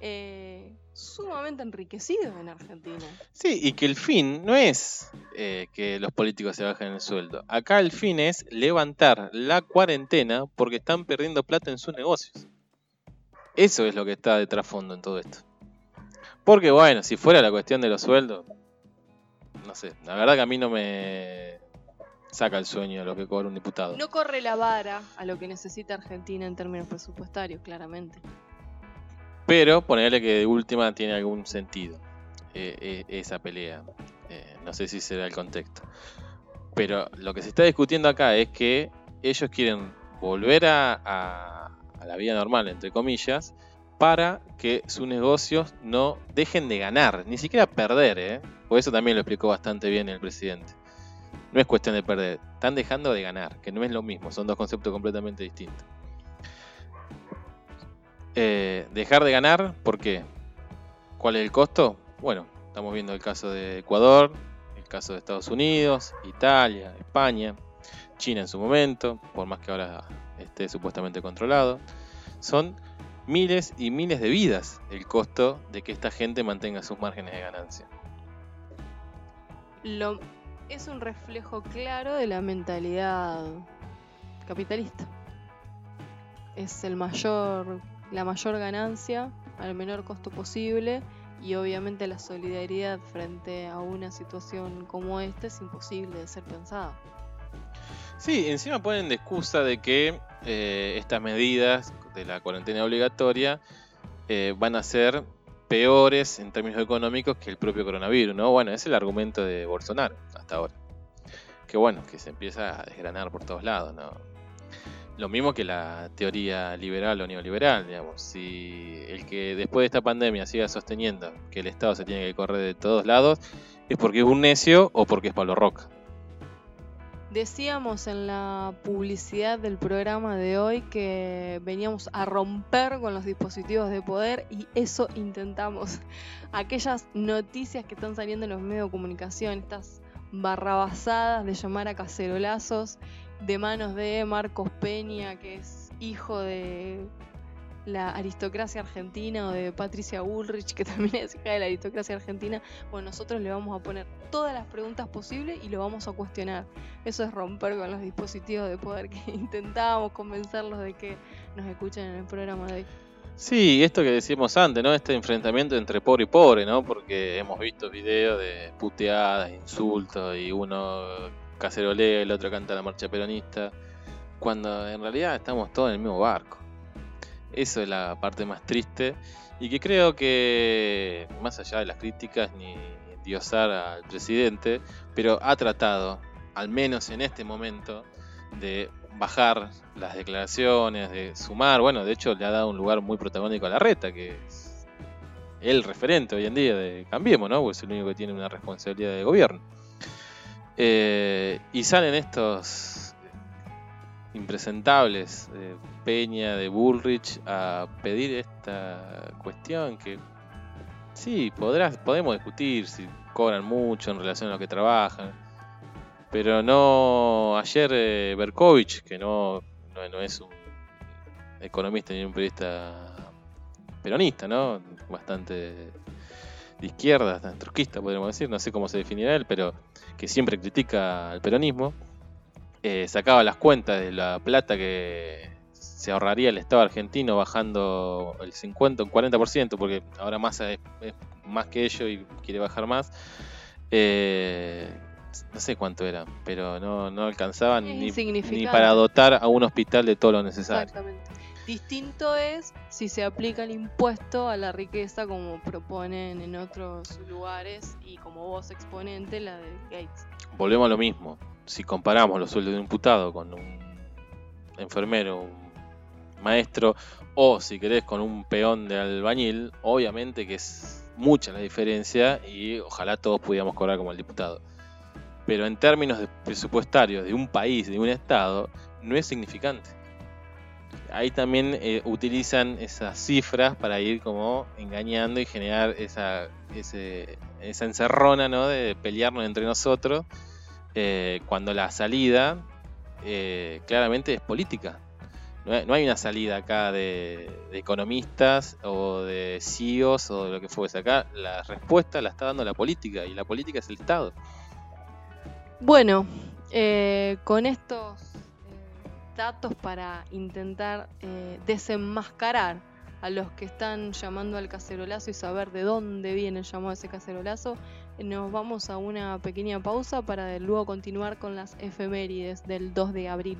eh, sumamente enriquecidos en Argentina. Sí, y que el fin no es eh, que los políticos se bajen el sueldo. Acá el fin es levantar la cuarentena porque están perdiendo plata en sus negocios. Eso es lo que está de trasfondo en todo esto. Porque bueno, si fuera la cuestión de los sueldos, no sé, la verdad que a mí no me saca el sueño de lo que cobra un diputado. No corre la vara a lo que necesita Argentina en términos presupuestarios, claramente. Pero ponerle que de última tiene algún sentido eh, eh, esa pelea. Eh, no sé si será el contexto. Pero lo que se está discutiendo acá es que ellos quieren volver a, la vida normal, entre comillas, para que sus negocios no dejen de ganar, ni siquiera perder. Por eso también lo explicó bastante bien el presidente. No es cuestión de perder, están dejando de ganar, que no es lo mismo, son dos conceptos completamente distintos. Eh, dejar de ganar, ¿por qué? ¿Cuál es el costo? Bueno, estamos viendo el caso de Ecuador, el caso de Estados Unidos, Italia, España, China en su momento, por más que ahora esté supuestamente controlado. Son miles y miles de vidas el costo de que esta gente mantenga sus márgenes de ganancia. Lo, es un reflejo claro de la mentalidad capitalista. Es el mayor, la mayor ganancia al menor costo posible y obviamente la solidaridad frente a una situación como esta es imposible de ser pensada. Sí, encima ponen de excusa de que eh, estas medidas de la cuarentena obligatoria eh, van a ser peores en términos económicos que el propio coronavirus, ¿no? Bueno, es el argumento de Bolsonaro hasta ahora. Que bueno, que se empieza a desgranar por todos lados, ¿no? Lo mismo que la teoría liberal o neoliberal, digamos. Si el que después de esta pandemia siga sosteniendo que el Estado se tiene que correr de todos lados, es porque es un necio o porque es Pablo Roca. Decíamos en la publicidad del programa de hoy que veníamos a romper con los dispositivos de poder y eso intentamos. Aquellas noticias que están saliendo en los medios de comunicación, estas barrabasadas de llamar a cacerolazos de manos de Marcos Peña, que es hijo de la aristocracia argentina o de Patricia Ulrich, que también es hija de la aristocracia argentina, bueno, nosotros le vamos a poner todas las preguntas posibles y lo vamos a cuestionar. Eso es romper con los dispositivos de poder que intentábamos convencerlos de que nos escuchen en el programa de hoy. Sí, esto que decíamos antes, ¿no? Este enfrentamiento entre pobre y pobre, ¿no? Porque hemos visto videos de puteadas, insultos y uno cacerolea, el otro canta la marcha peronista, cuando en realidad estamos todos en el mismo barco. Eso es la parte más triste y que creo que, más allá de las críticas ni diosar al presidente, pero ha tratado, al menos en este momento, de bajar las declaraciones, de sumar, bueno, de hecho le ha dado un lugar muy protagónico a la reta, que es el referente hoy en día de Cambiemos, ¿no? Porque es el único que tiene una responsabilidad de gobierno. Eh, y salen estos impresentables de Peña, de Bullrich, a pedir esta cuestión que sí, podrás, podemos discutir si cobran mucho en relación a lo que trabajan, pero no ayer eh, Berkovich, que no, no, es un economista ni un periodista peronista, ¿no? Bastante de izquierda, truquista podríamos decir, no sé cómo se definirá él, pero que siempre critica al peronismo eh, sacaba las cuentas de la plata que se ahorraría el Estado argentino bajando el 50 o 40%, porque ahora Massa es, más que ello y quiere bajar más. Eh, no sé cuánto era, pero no, no alcanzaban ni, ni, para dotar a un hospital de todo lo necesario. Exactamente. Distinto es si se aplica el impuesto a la riqueza como proponen en otros lugares y como voz exponente la de Gates. Volvemos a lo mismo si comparamos los sueldos de un imputado con un enfermero, un maestro, o si querés con un peón de albañil, obviamente que es mucha la diferencia y ojalá todos pudiéramos cobrar como el diputado. Pero en términos de presupuestarios de un país, de un estado, no es significante. Ahí también eh, utilizan esas cifras para ir como engañando y generar esa, esa encerrona ¿no? de pelearnos entre nosotros eh, cuando la salida eh, claramente es política. no hay, una salida acá de, economistas o de CEOs o de lo que fuese. Acá la respuesta la está dando la política y la política es el Estado. Bueno, con estos datos para intentar eh, desenmascarar a los que están llamando al cacerolazo y saber de dónde viene el llamado a ese cacerolazo, nos vamos a una pequeña pausa para luego continuar con las efemérides del 2 de abril.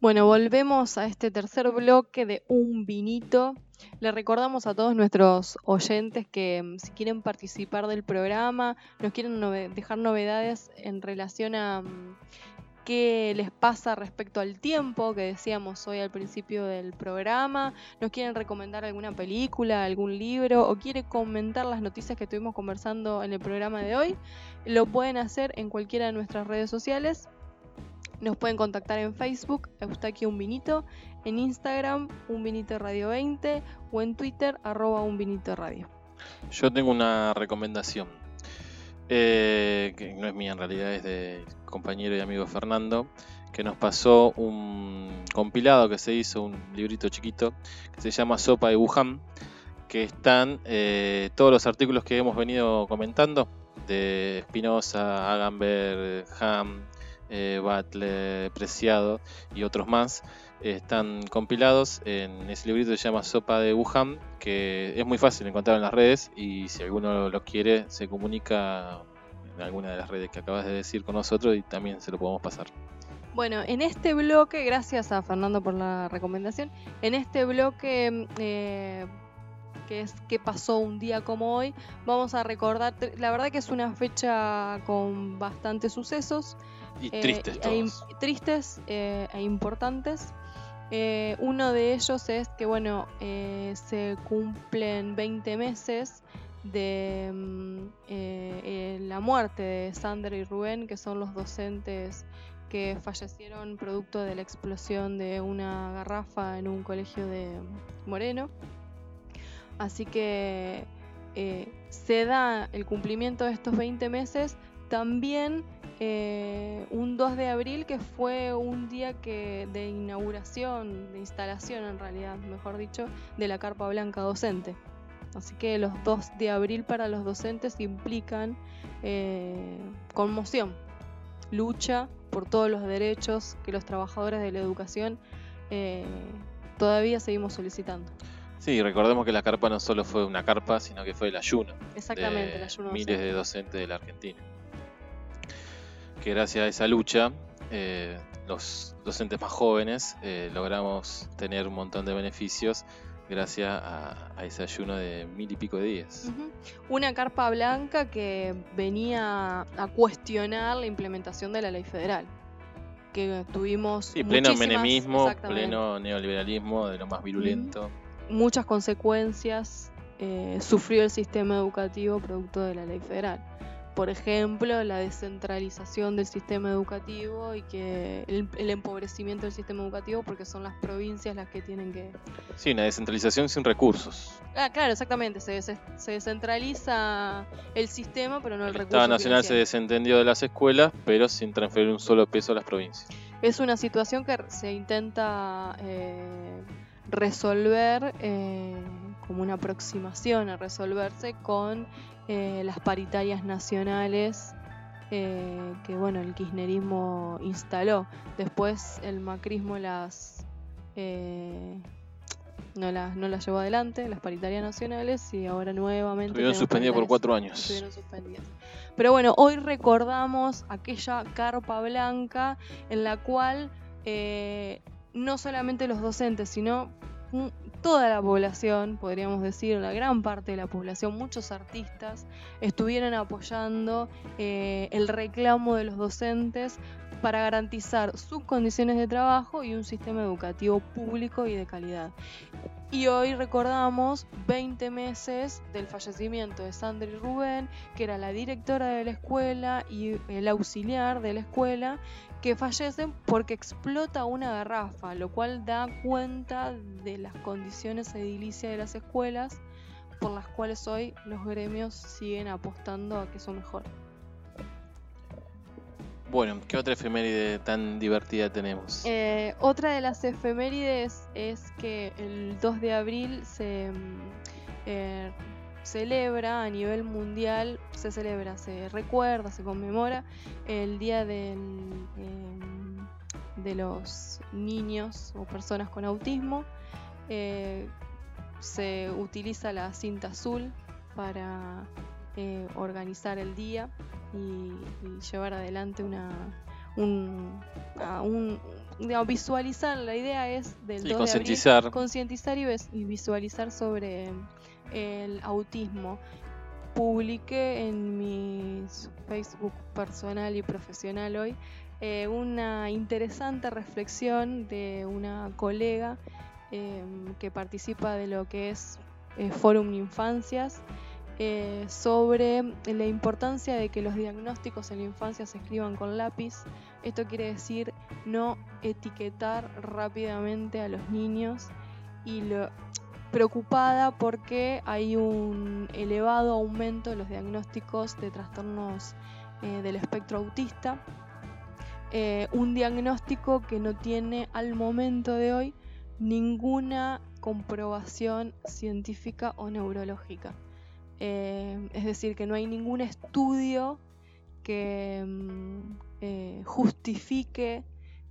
Bueno, volvemos a este tercer bloque de Un Vinito. Le recordamos a todos nuestros oyentes que mm, si quieren participar del programa, nos quieren dejar novedades en relación a mm, qué les pasa respecto al tiempo que decíamos hoy al principio del programa, nos quieren recomendar alguna película, algún libro o quiere comentar las noticias que estuvimos conversando en el programa de hoy, lo pueden hacer en cualquiera de nuestras redes sociales nos pueden contactar en Facebook, Eustaquio Un Vinito, en Instagram, Un Vinito Radio 20 o en Twitter, arroba Un. Yo tengo una recomendación, eh, que no es mía en realidad, es de compañero y amigo Fernando, que nos pasó un compilado que se hizo, un librito chiquito, que se llama Sopa de Wuhan, que están eh, todos los artículos que hemos venido comentando, de Spinoza, Agamber, Ham, eh, Butler, Preciado y otros más están compilados en ese librito que se llama Sopa de Wuhan, que es muy fácil encontrar en las redes y si alguno lo quiere se comunica en alguna de las redes que acabas de decir con nosotros y también se lo podemos pasar. Bueno, en este bloque, gracias a Fernando por la recomendación, en este bloque eh, que es qué pasó un día como hoy, vamos a recordar, la verdad que es una fecha con bastantes sucesos. Y eh, tristes e, tristes eh, e importantes. Eh, uno de ellos es que, bueno, se cumplen 20 meses de mm, la muerte de Sandra y Rubén, que son los docentes que fallecieron producto de la explosión de una garrafa en un colegio de Moreno. Así que se da el cumplimiento de estos 20 meses también eh, un 2 de abril que fue un día que de inauguración, de instalación en realidad, mejor dicho, de la carpa blanca docente. Así que los 2 de abril para los docentes implican eh, conmoción, lucha por todos los derechos que los trabajadores de la educación eh, todavía seguimos solicitando. Sí, recordemos que la carpa no solo fue una carpa, sino que fue el ayuno. Exactamente, el ayuno. Miles de docentes de la Argentina que gracias a esa lucha, eh, los docentes más jóvenes eh, logramos tener un montón de beneficios gracias a, ese ayuno de mil y pico de días. Una carpa blanca que venía a cuestionar la implementación de la ley federal. Que tuvimos. Sí, pleno menemismo, pleno neoliberalismo de lo más virulento. Muchas consecuencias eh, sufrió el sistema educativo producto de la ley federal por ejemplo, la descentralización del sistema educativo y que el, empobrecimiento del sistema educativo porque son las provincias las que tienen que... Sí, una descentralización sin recursos. Ah, claro, exactamente, se, se descentraliza el sistema pero no el, el recurso. Estado Nacional se desentendió de las escuelas pero sin transferir un solo peso a las provincias. Es una situación que se intenta eh, resolver eh, como una aproximación a resolverse con eh, las paritarias nacionales eh, que bueno el kirchnerismo instaló. Después el macrismo las eh, no las no las llevó adelante, las paritarias nacionales, y ahora nuevamente. Estuvieron suspendidas por cuatro años. Pero bueno, hoy recordamos aquella carpa blanca en la cual no solamente los docentes, sino toda la población, podríamos decir, la gran parte de la población, muchos artistas, estuvieron apoyando eh, el reclamo de los docentes para garantizar sus condiciones de trabajo y un sistema educativo público y de calidad. Y hoy recordamos 20 meses del fallecimiento de Sandra Rubén, que era la directora de la escuela y el auxiliar de la escuela, que fallecen porque explota una garrafa, lo cual da cuenta de las condiciones edilicias de las escuelas por las cuales hoy los gremios siguen apostando a que son mejor. Bueno, ¿qué otra efeméride tan divertida tenemos? Eh, otra de las efemérides es que el 2 de abril se mm, eh, celebra a nivel mundial, se celebra, se recuerda, se conmemora el Día del, em, de los Niños o Personas con Autismo. Eh, se utiliza la cinta azul para organizar el día y, llevar adelante una, un, visualizar, la idea es del sí, concientizar. concientizar y, visualizar sobre el autismo. Publiqué en mi Facebook personal y profesional hoy eh, una interesante reflexión de una colega eh, que participa de lo que es eh, Fórum Infancias eh, sobre la importancia de que los diagnósticos en la infancia se escriban con lápiz. Esto quiere decir no etiquetar rápidamente a los niños y lo, preocupada porque hay un elevado aumento de los diagnósticos de trastornos eh, del espectro autista. Eh, un diagnóstico que no tiene al momento de hoy ninguna comprobación científica o neurológica. Eh, es decir, que no hay ningún estudio que mm, eh, justifique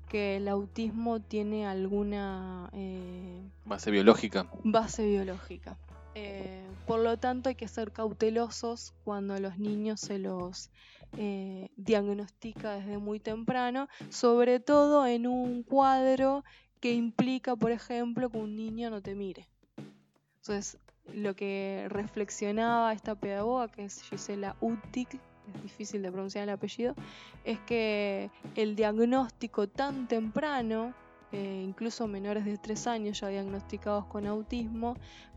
que el autismo tiene alguna eh, base biológica. Base biológica. por lo tanto, hay que ser cautelosos cuando a los niños se los diagnostica desde muy temprano, sobre todo en un cuadro que implica, por ejemplo, que un niño no te mire. Entonces, lo que reflexionaba esta pedagoga, que es Gisela Utik, es difícil de pronunciar el apellido, es que el diagnóstico tan temprano, eh, incluso menores de 3 años ya diagnosticados con autismo,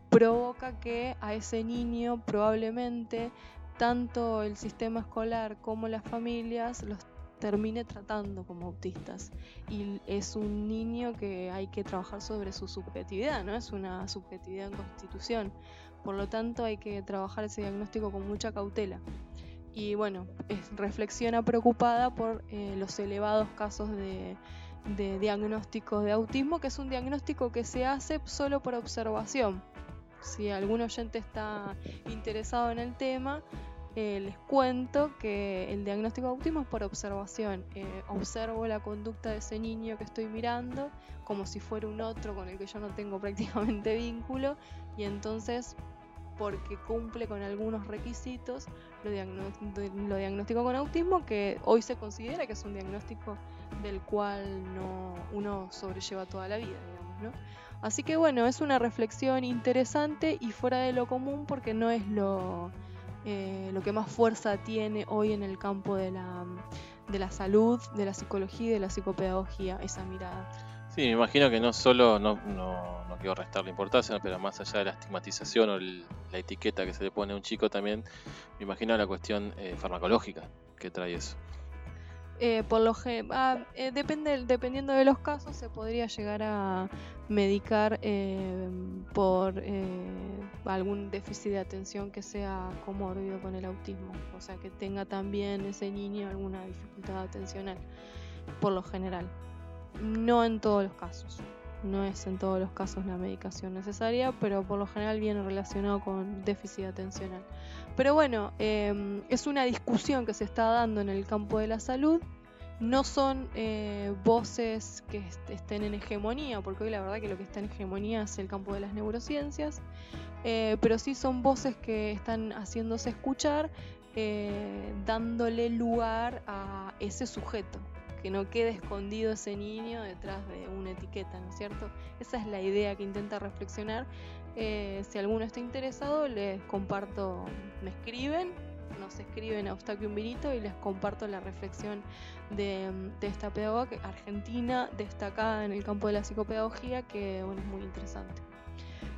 provoca que a ese niño probablemente tanto el sistema escolar como las familias los termine tratando como autistas. Y es un niño que hay que trabajar sobre su subjetividad, ¿no? Es una subjetividad en constitución. Por lo tanto, hay que trabajar ese diagnóstico con mucha cautela. Y bueno, reflexiona preocupada por eh, los elevados casos de, de diagnósticos de autismo, que es un diagnóstico que se hace solo por observación. Si algún oyente está interesado en el tema, eh, les cuento que el diagnóstico de autismo es por observación. Eh, observo la conducta de ese niño que estoy mirando como si fuera un otro con el que yo no tengo prácticamente vínculo y entonces porque cumple con algunos requisitos lo, lo diagnostico con autismo que hoy se considera que es un diagnóstico del cual no uno sobrelleva toda la vida, digamos, Así que bueno, es una reflexión interesante y fuera de lo común porque no es lo eh, lo que más fuerza tiene hoy en el campo de la, de la salud, de la psicología y de la psicopedagogía, esa mirada. Sí, me imagino que no solo, no, no, no quiero restarle importancia, pero más allá de la estigmatización o la etiqueta que se le pone a un chico también, me imagino la cuestión eh, farmacológica que trae eso. Eh, por lo ah, eh, depende, dependiendo de los casos, se podría llegar a medicar eh, por algún déficit de atención que sea comórbido con el autismo, o sea, que tenga también ese niño alguna dificultad atencional, por lo general. No en todos los casos, no es en todos los casos la medicación necesaria, pero por lo general viene relacionado con déficit atencional. Pero bueno, em, es una discusión que se está dando en el campo de la salud. No son eh, voces que estén en hegemonía, porque hoy la verdad que lo que está en hegemonía es el campo de las neurociencias, eh, pero sí son voces que están haciéndose escuchar, eh, dándole lugar a ese sujeto, que no quede escondido ese niño detrás de una etiqueta, ¿no es cierto? Esa es la idea que intenta reflexionar. Eh, si alguno está interesado, les comparto, me escriben nos escriben a Eustaquio Vinito y les comparto la reflexión de, esta pedagoga argentina destacada en el campo de la psicopedagogía que es muy interesante.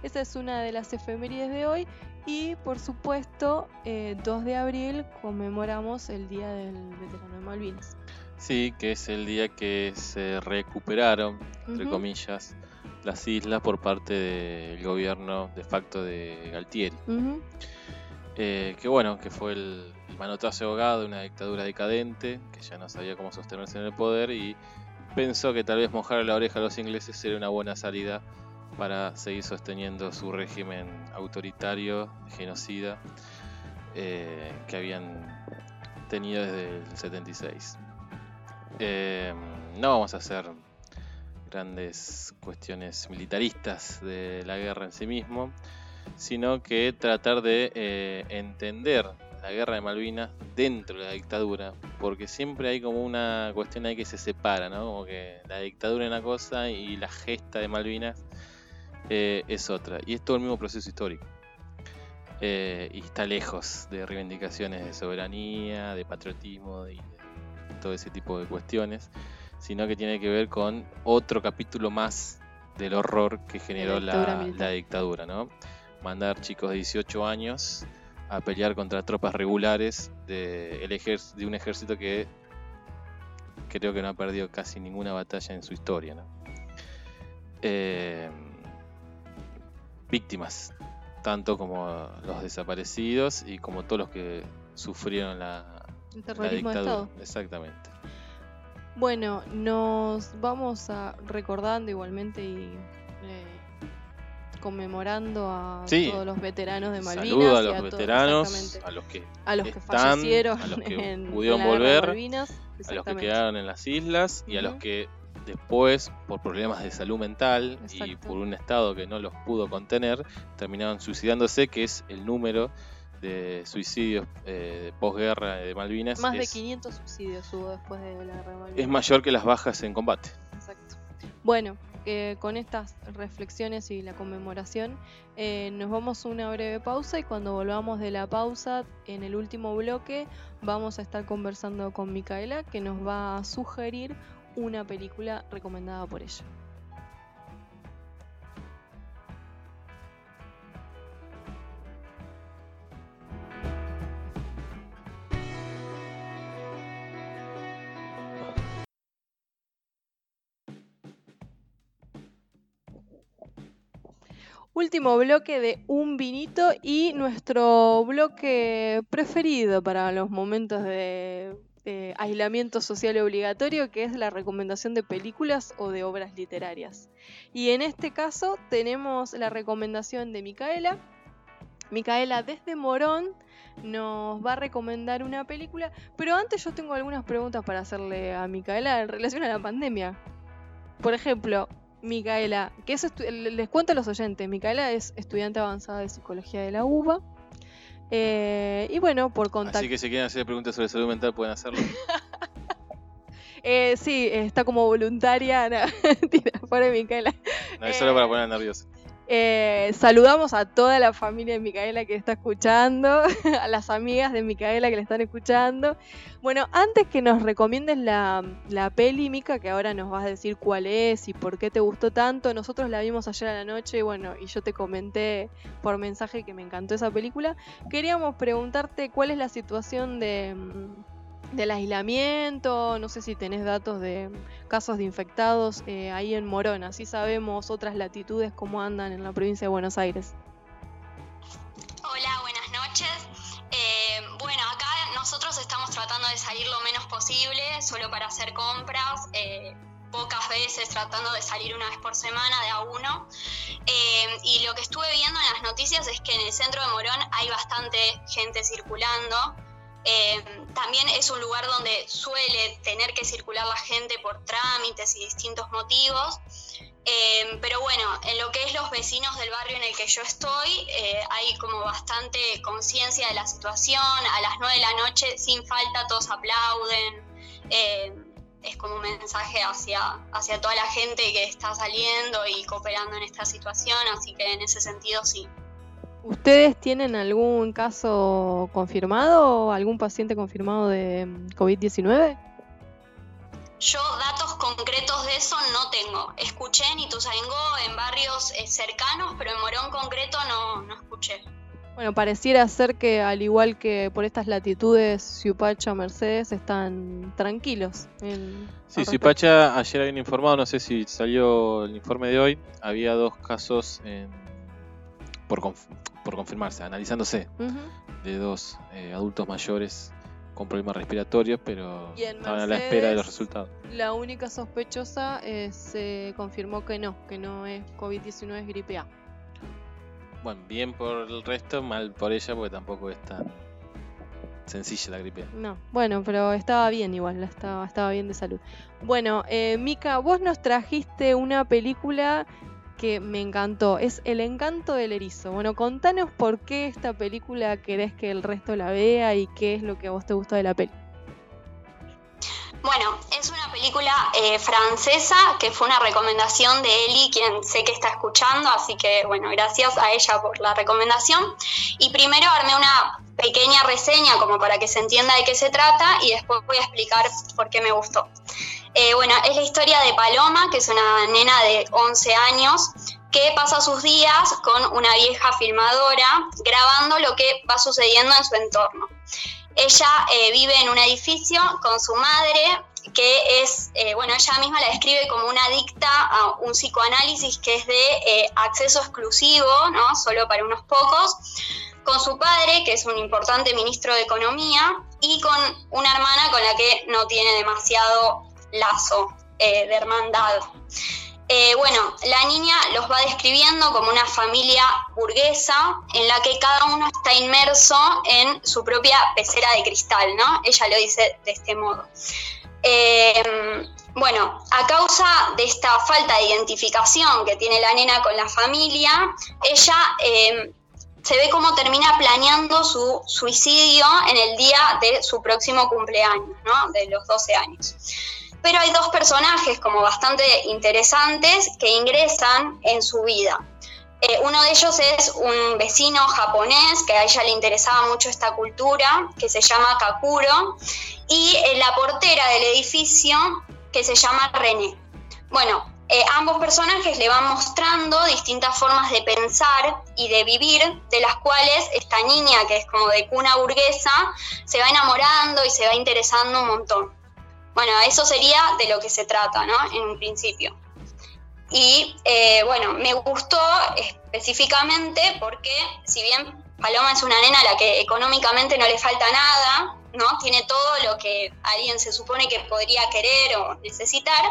Esa es una de las efemérides de hoy y por supuesto 2 eh, de abril conmemoramos el Día del Veterano de Malvinas. Sí, que es el día que se recuperaron, entre comillas, las islas por parte del gobierno de facto de Galtieri. Eh, que bueno, que fue el, manotazo ahogado de una dictadura decadente, que ya no sabía cómo sostenerse en el poder y pensó que tal vez mojar la oreja a los ingleses sería una buena salida para seguir sosteniendo su régimen autoritario, genocida, eh, que habían tenido desde el 76. Eh, no vamos a hacer grandes cuestiones militaristas de la guerra en sí mismo, sino que tratar de eh, entender la guerra de Malvinas dentro de la dictadura, porque siempre hay como una cuestión ahí que se separa, ¿no? Como que la dictadura es una cosa y la gesta de Malvinas eh, es otra. Y es todo el mismo proceso histórico. Y está lejos de reivindicaciones de soberanía, de patriotismo y todo ese tipo de cuestiones, sino que tiene que ver con otro capítulo más del horror que generó la dictadura, ¿no? Mandar chicos de 18 años a pelear contra tropas regulares de, el de un ejército que creo que no ha perdido casi ninguna batalla en su historia. Eh, víctimas, tanto como los desaparecidos y como todos los que sufrieron la, dictadura. Exactamente. Bueno, nos vamos a recordando igualmente y eh, conmemorando a todos los veteranos de Malvinas. Saludo a los veteranos, a los que, a los que fallecieron, a los que pudieron volver, a los que quedaron en las islas y a los que después, por problemas de salud mental y por un estado que no los pudo contener, terminaron suicidándose, que es el número de suicidios eh, de posguerra de Malvinas. Más de 500 suicidios hubo después de la guerra de Malvinas. Es mayor que las bajas en combate. Exacto. Bueno, eh, con estas reflexiones y la conmemoración, eh, nos vamos a una breve pausa y cuando volvamos de la pausa, en el último bloque, vamos a estar conversando con Micaela que nos va a sugerir una película recomendada por ella. Último bloque de un vinito y nuestro bloque preferido para los momentos de aislamiento social obligatorio, que es la recomendación de películas o de obras literarias. Y en este caso tenemos la recomendación de Micaela. Micaela desde Morón nos va a recomendar una película, pero antes yo tengo algunas preguntas para hacerle a Micaela en relación a la pandemia. Por ejemplo, Micaela, que es les cuento a los oyentes, Micaela es estudiante avanzada de psicología de la UBA. Eh, y bueno, por contacto. Así que si quieren hacer preguntas sobre salud mental pueden hacerlo. eh, sí, está como voluntaria. No, tira, pobre Micaela. No, es solo para poner nervioso. Eh, saludamos a toda la familia de Micaela que está escuchando, a las amigas de Micaela que le están escuchando. Bueno, antes que nos recomiendes la, la peli, Mica, que ahora nos vas a decir cuál es y por qué te gustó tanto, nosotros la vimos ayer a la noche y bueno, y yo te comenté por mensaje que me encantó esa película. Queríamos preguntarte cuál es la situación de del aislamiento, no sé si tenés datos de casos de infectados eh, ahí en Morón, así sabemos otras latitudes cómo andan en la provincia de Buenos Aires. Hola, buenas noches. Eh, bueno, acá nosotros estamos tratando de salir lo menos posible, solo para hacer compras. Eh, pocas veces tratando de salir una vez por semana de a uno. y lo que estuve viendo en las noticias es que en el centro de Morón hay bastante gente circulando. Eh, también es un lugar donde suele tener que circular la gente por trámites y distintos motivos. Eh, pero bueno, en lo que es los vecinos del barrio en el que yo estoy, eh, hay como bastante conciencia de la situación. A las 9 de la noche, sin falta, todos aplauden. es como un mensaje hacia, hacia toda la gente que está saliendo y cooperando en esta situación, así que en ese sentido sí. ¿Ustedes tienen algún caso confirmado, algún paciente confirmado de mm, COVID-19? Yo datos concretos de eso no tengo. Escuché en Ituzaingó, en barrios eh, cercanos, pero en Morón concreto no, no escuché. Bueno, pareciera ser que al igual que por estas latitudes, Ciupacha, Mercedes están tranquilos. sí, Ciupacha ayer habían informado, no sé si salió el informe de hoy, había dos casos por, confirmarse, analizándose, de dos eh, adultos mayores con problemas respiratorios, pero estaban a la espera de los resultados. La única sospechosa eh, se confirmó que no, que no es COVID-19, es gripe A. Bueno, bien por el resto, mal por ella, porque tampoco es tan sencilla la gripe. No, bueno, pero estaba bien igual, estaba, estaba bien de salud. Bueno, eh, Mika, vos nos trajiste una película que me encantó. Es El encanto del erizo. Bueno, contanos por qué esta película querés que el resto la vea y qué es lo que a vos te gustó de la peli. Bueno, es una película eh, francesa que fue una recomendación de Eli, quien sé que está escuchando, así que bueno, gracias a ella por la recomendación. Y primero armé una pequeña reseña como para que se entienda de qué se trata y después voy a explicar por qué me gustó. Eh, bueno, es la historia de Paloma, que es una nena de 11 años que pasa sus días con una vieja filmadora grabando lo que va sucediendo en su entorno. Ella eh, vive en un edificio con su madre, que es, eh, bueno, ella misma la describe como una adicta a un psicoanálisis que es de acceso exclusivo, ¿no? Solo para unos pocos, con su padre, que es un importante ministro de Economía, y con una hermana con la que no tiene demasiado lazo eh, de hermandad. Eh, bueno, la niña los va describiendo como una familia burguesa en la que cada uno está inmerso en su propia pecera de cristal, ¿no? Ella lo dice de este modo. Eh, bueno, a causa de esta falta de identificación que tiene la nena con la familia, ella se ve cómo termina planeando su suicidio en el día de su próximo cumpleaños, ¿no? De los 12 años pero hay dos personajes como bastante interesantes que ingresan en su vida. Eh, uno de ellos es un vecino japonés que a ella le interesaba mucho esta cultura, que se llama Kakuro, y eh, la portera del edificio, que se llama René. Bueno, eh, ambos personajes le van mostrando distintas formas de pensar y de vivir, de las cuales esta niña, que es como de cuna burguesa, se va enamorando y se va interesando un montón. Bueno, eso sería de lo que se trata, ¿no? En un principio. Y eh, bueno, me gustó específicamente porque si bien Paloma es una nena a la que económicamente no le falta nada, ¿no? Tiene todo lo que alguien se supone que podría querer o necesitar,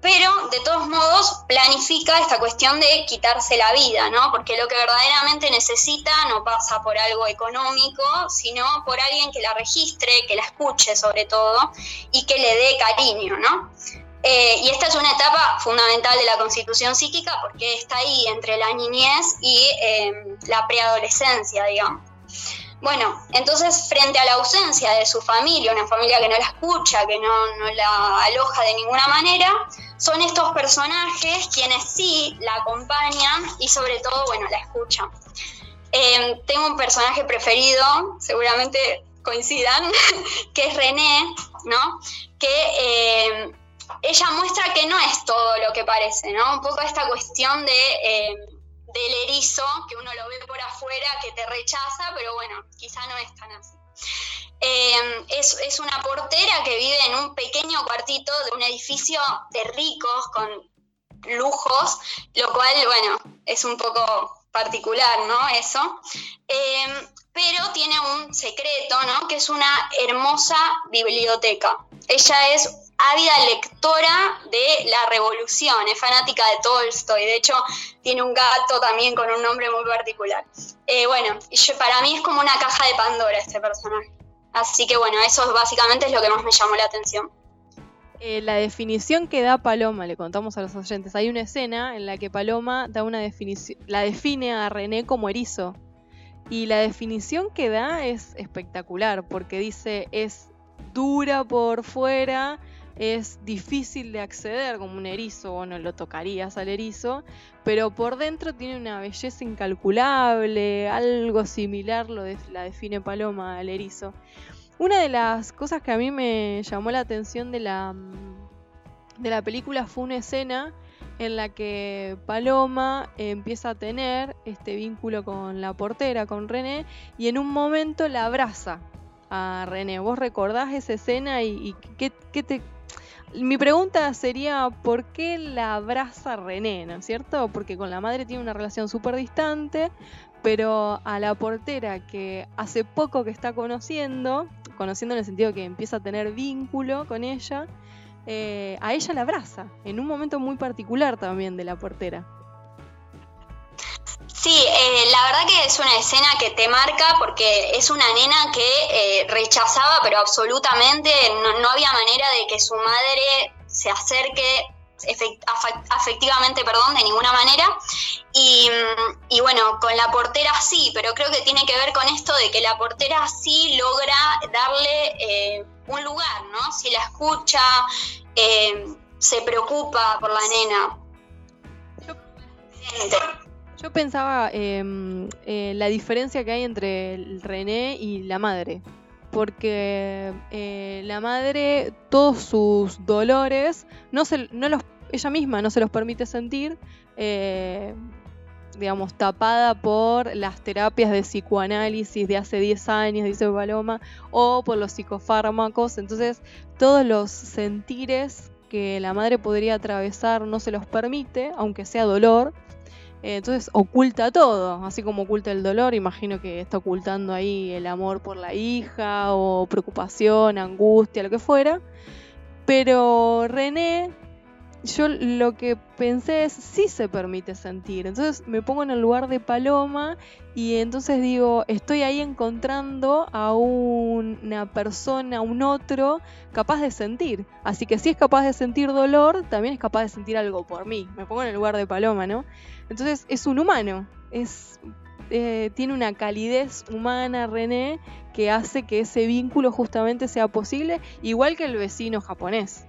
pero de todos modos planifica esta cuestión de quitarse la vida, ¿no? Porque lo que verdaderamente necesita no pasa por algo económico, sino por alguien que la registre, que la escuche sobre todo y que le dé cariño, ¿no? Eh, y esta es una etapa fundamental de la constitución psíquica porque está ahí entre la niñez y eh, la preadolescencia, digamos. Bueno, entonces frente a la ausencia de su familia, una familia que no la escucha, que no, la aloja de ninguna manera, son estos personajes quienes sí la acompañan y sobre todo, bueno, la escuchan. Em, tengo un personaje preferido, seguramente coincidan, que es René, ¿no? Que em, ella muestra que no es todo lo que parece, ¿no? Un poco esta cuestión de em, del erizo, que uno lo ve por afuera, que te rechaza, pero bueno, quizá no es tan así. Em, es, una portera que vive en un pequeño cuartito de un edificio de ricos con lujos, lo cual, bueno, es un poco particular, ¿no? Eso. Em, pero tiene un secreto, ¿no? Que es una hermosa biblioteca. Ella es ávida lectora de la revolución, es fanática de Tolstoy, de hecho tiene un gato también con un nombre muy particular. Eh, bueno, para mí es como una caja de Pandora este personaje. Así que bueno, eso básicamente es lo que más me llamó la atención. Eh, la definición que da Paloma, le contamos a los oyentes, hay una escena en la que Paloma da una definición, la define a René como erizo. Y la definición que da es espectacular, porque dice es dura por fuera, es difícil de acceder como un erizo, o no lo tocarías al erizo, pero por dentro tiene una belleza incalculable, algo similar lo la define Paloma al erizo. Una de las cosas que a mí me llamó la atención de la, de la película fue una escena en la que Paloma empieza a tener este vínculo con la portera, con René, y en un momento la abraza a René. ¿Vos recordás esa escena y, qué, te... Mi pregunta sería, ¿por qué la abraza René, no es cierto? Porque con la madre tiene una relación súper distante, pero a la portera que hace poco que está conociendo, conociendo en el sentido que empieza a tener vínculo con ella, eh, a ella la abraza, en un momento muy particular también de la portera. Sí, eh, la verdad que es una escena que te marca porque es una nena que eh, rechazaba, pero absolutamente no, había manera de que su madre se acerque afectivamente, perdón, de ninguna manera. Y, bueno, con la portera sí, pero creo que tiene que ver con esto de que la portera sí logra darle eh, un lugar, ¿no? Si la escucha, se preocupa por la nena. Yo pensaba eh, eh, la diferencia que hay entre el René y la madre. Porque eh, la madre, todos sus dolores, no se, no los, ella misma no se los permite sentir, eh, digamos, tapada por las terapias de psicoanálisis de hace 10 años, dice Paloma, o por los psicofármacos. Entonces, todos los sentires que la madre podría atravesar no se los permite, aunque sea dolor. Eh, entonces oculta todo, así como oculta el dolor, imagino que está ocultando ahí el amor por la hija o preocupación, angustia, lo que fuera. Pero René yo lo que pensé es, sí se permite sentir. Entonces me pongo en el lugar de Paloma y entonces digo, estoy ahí encontrando a una persona, un otro, capaz de sentir. Así que si es capaz de sentir dolor, también es capaz de sentir algo por mí. Me pongo en el lugar de Paloma, ¿no? Entonces es un humano, es, eh, tiene una calidez humana, René, que hace que ese vínculo justamente sea posible, igual que el vecino japonés.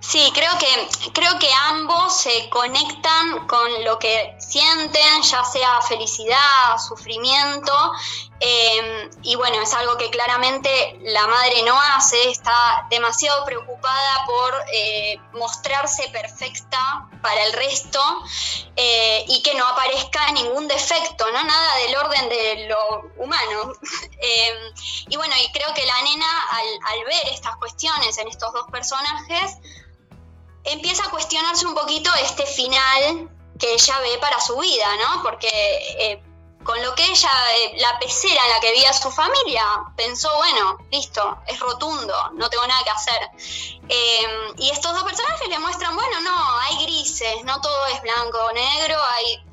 Sí, creo que, creo que ambos se conectan con lo que sienten, ya sea felicidad, sufrimiento, em, y bueno, es algo que claramente la madre no hace, está demasiado preocupada por eh, mostrarse perfecta para el resto eh, y que no aparezca ningún defecto, ¿no? Nada del orden de lo humano. Em, y bueno, y creo que la nena al ver estas cuestiones en estos dos personajes, empieza a cuestionarse un poquito este final que ella ve para su vida, ¿no? Porque eh, con lo que ella, eh, la pecera en la que vivía su familia, pensó, bueno, listo, es rotundo, no tengo nada que hacer. Em, y estos dos personajes le muestran, bueno, no, hay grises, no todo es blanco o negro, hay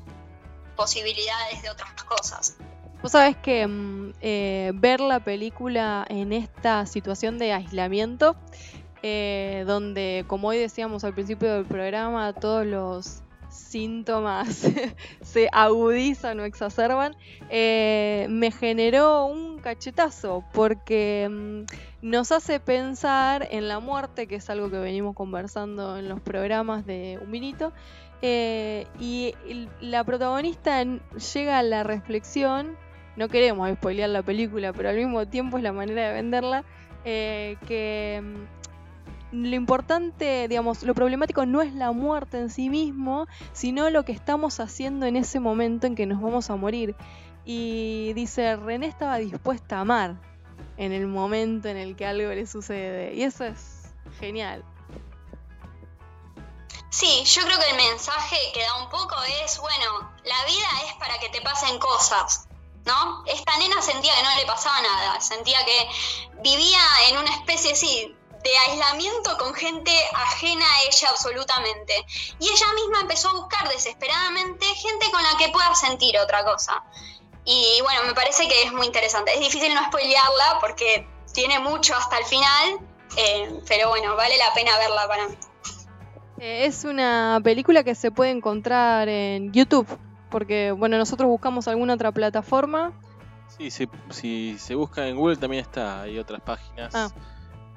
posibilidades de otras cosas. Vos sabés que mm, eh, ver la película en esta situación de aislamiento eh, donde, como hoy decíamos al principio del programa, todos los síntomas se agudizan o exacerban, eh, me generó un cachetazo porque mm, nos hace pensar en la muerte, que es algo que venimos conversando en los programas de Un Minuto, eh, y la protagonista llega a la reflexión, no queremos spoilear la película, pero al mismo tiempo es la manera de venderla, que mm, lo importante, digamos, lo problemático no es la muerte en sí mismo, sino lo que estamos haciendo en ese momento en que nos vamos a morir. Y dice, René estaba dispuesta a amar en el momento en el que algo le sucede. Y eso es genial. Sí, yo creo que el mensaje que da un poco es, bueno, la vida es para que te pasen cosas. ¿No? Esta nena sentía que no le pasaba nada, sentía que vivía en una especie, sí, de aislamiento con gente ajena a ella absolutamente. Y ella misma empezó a buscar desesperadamente gente con la que pueda sentir otra cosa. Y bueno, me parece que es muy interesante. Es difícil no spoilearla porque tiene mucho hasta el final, eh, pero bueno, vale la pena verla para mí. Eh, es una película que se puede encontrar en YouTube, porque bueno, nosotros buscamos alguna otra plataforma. Sí, si, si se busca en Google también está, hay otras páginas. Ah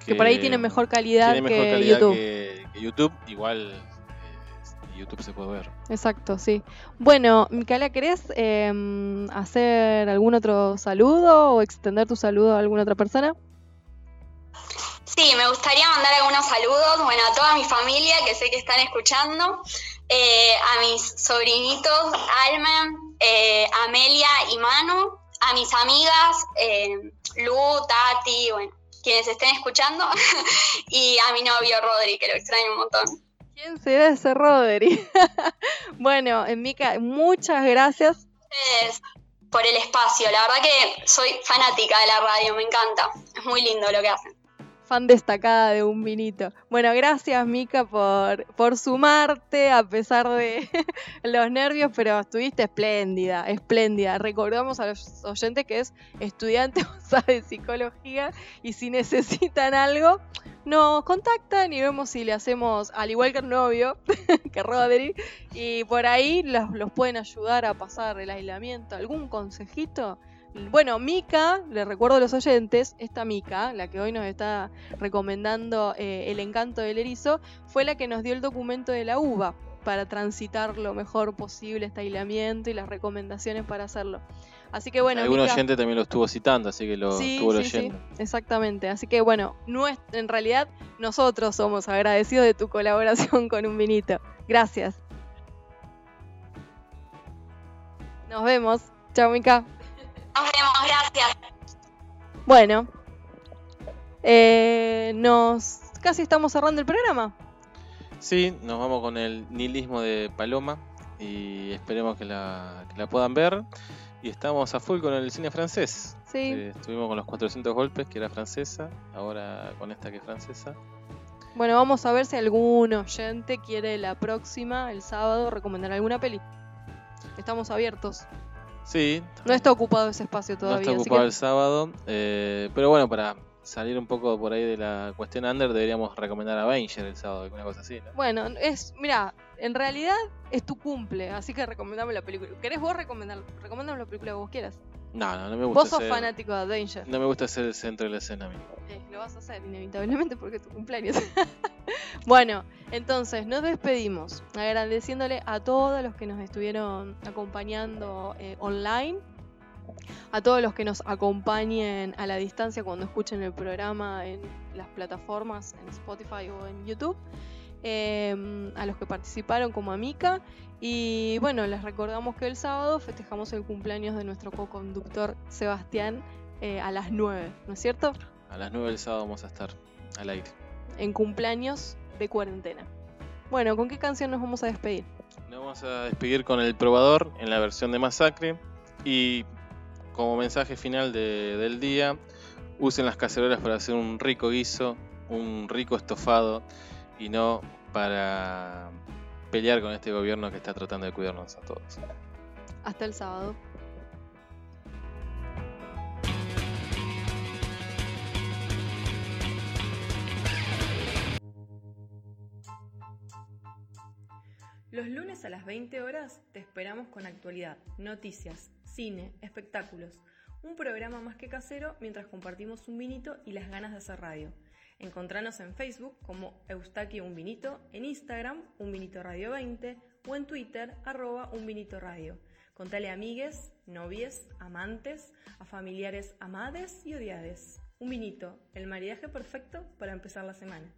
Que, por ahí tiene mejor calidad, tiene mejor que, calidad YouTube. que- que YouTube. Igual eh, YouTube se puede ver. Exacto, sí. Bueno, Micaela, ¿querés em, hacer algún otro saludo o extender tu saludo a alguna otra persona? Sí, me gustaría mandar algunos saludos, bueno, a toda mi familia que sé que están escuchando, eh, a mis sobrinitos Almen, eh, Amelia y Manu, a mis amigas eh, Lu, Tati, bueno, quienes estén escuchando, y a mi novio Rodri, que lo extraño un montón. ¿Quién será ese Rodri? bueno, eh, Mica, muchas gracias. Ustedes por el espacio, la verdad que soy fanática de la radio, me encanta, es muy lindo lo que hacen. Fan destacada de un vinito. Bueno, gracias Mica por, por sumarte a pesar de los nervios, pero estuviste espléndida, espléndida. Recordamos a los oyentes que es estudiante de psicología y si necesitan algo, nos contactan y vemos si le hacemos, al igual que el novio, que Rodri, y por ahí los, los pueden ayudar a pasar el aislamiento. ¿Algún consejito? Bueno, Mica, le recuerdo a los oyentes, esta Mica, la que hoy nos está recomendando eh, El encanto del erizo, fue la que nos dio el documento de la uva para transitar lo mejor posible este aislamiento y las recomendaciones para hacerlo. Así que bueno, Algún oyente también lo estuvo citando, así que lo Sí, estuvo sí, sí, leyendo. exactamente. Así que bueno, en realidad nosotros somos agradecidos de tu colaboración con un vinito. Gracias. Nos vemos. Chao, Mica. Nos vemos, gracias. Bueno, eh, nos casi estamos cerrando el programa. Sí, nos vamos con el nihilismo de Paloma y esperemos que la, que la puedan ver. Y estamos a full con el cine francés. Sí, Eh, estuvimos con los 400 golpes, que era francesa, ahora con esta que es francesa. bueno, vamos a ver si algún oyente quiere la próxima, el sábado, recomendar alguna peli. Estamos abiertos. Sí, No está ocupado ese espacio no todavía. está así ocupado que- el sábado, eh, pero bueno, para salir un poco por ahí de la cuestión under, deberíamos recomendar a Avenger el sábado, alguna cosa así, ¿no? Bueno, es, mira, en realidad es tu cumple, así que recomendame la película. ¿Querés vos recomendar? Recomendame la película que vos quieras. No, no, no me gusta Vos sos ser, fanático de Danger. No me gusta ser el centro de la escena a mí. Eh, lo vas a hacer inevitablemente porque es tu cumpleaños. bueno, entonces nos despedimos agradeciéndole a todos los que nos estuvieron acompañando eh, online, a todos los que nos acompañen a la distancia cuando escuchen el programa en las plataformas, en Spotify o en YouTube, eh, a los que participaron como Amica. Y bueno, les recordamos que el sábado festejamos el cumpleaños de nuestro co-conductor Sebastián eh, a las 9, ¿no es cierto? A las 9 del sábado vamos a estar al aire. en cumpleaños de cuarentena. Bueno, ¿con qué canción nos vamos a despedir? Nos vamos a despedir con el probador en la versión de Masacre y como mensaje final de- del día, usen las cacerolas para hacer un rico guiso, un rico estofado y no para pelear con este gobierno que está tratando de cuidarnos a todos. Hasta el sábado. Los lunes a las 20 horas te esperamos con actualidad, noticias, cine, espectáculos. Un programa más que casero mientras compartimos un vinito y las ganas de hacer radio. Encontranos en Facebook como Eustaquio Un en Instagram Un Vinito Radio 20 o en Twitter arroba Un Radio. Contale a amigues, novies, amantes, a familiares amades y odiades. Un vinito, el maridaje perfecto para empezar la semana.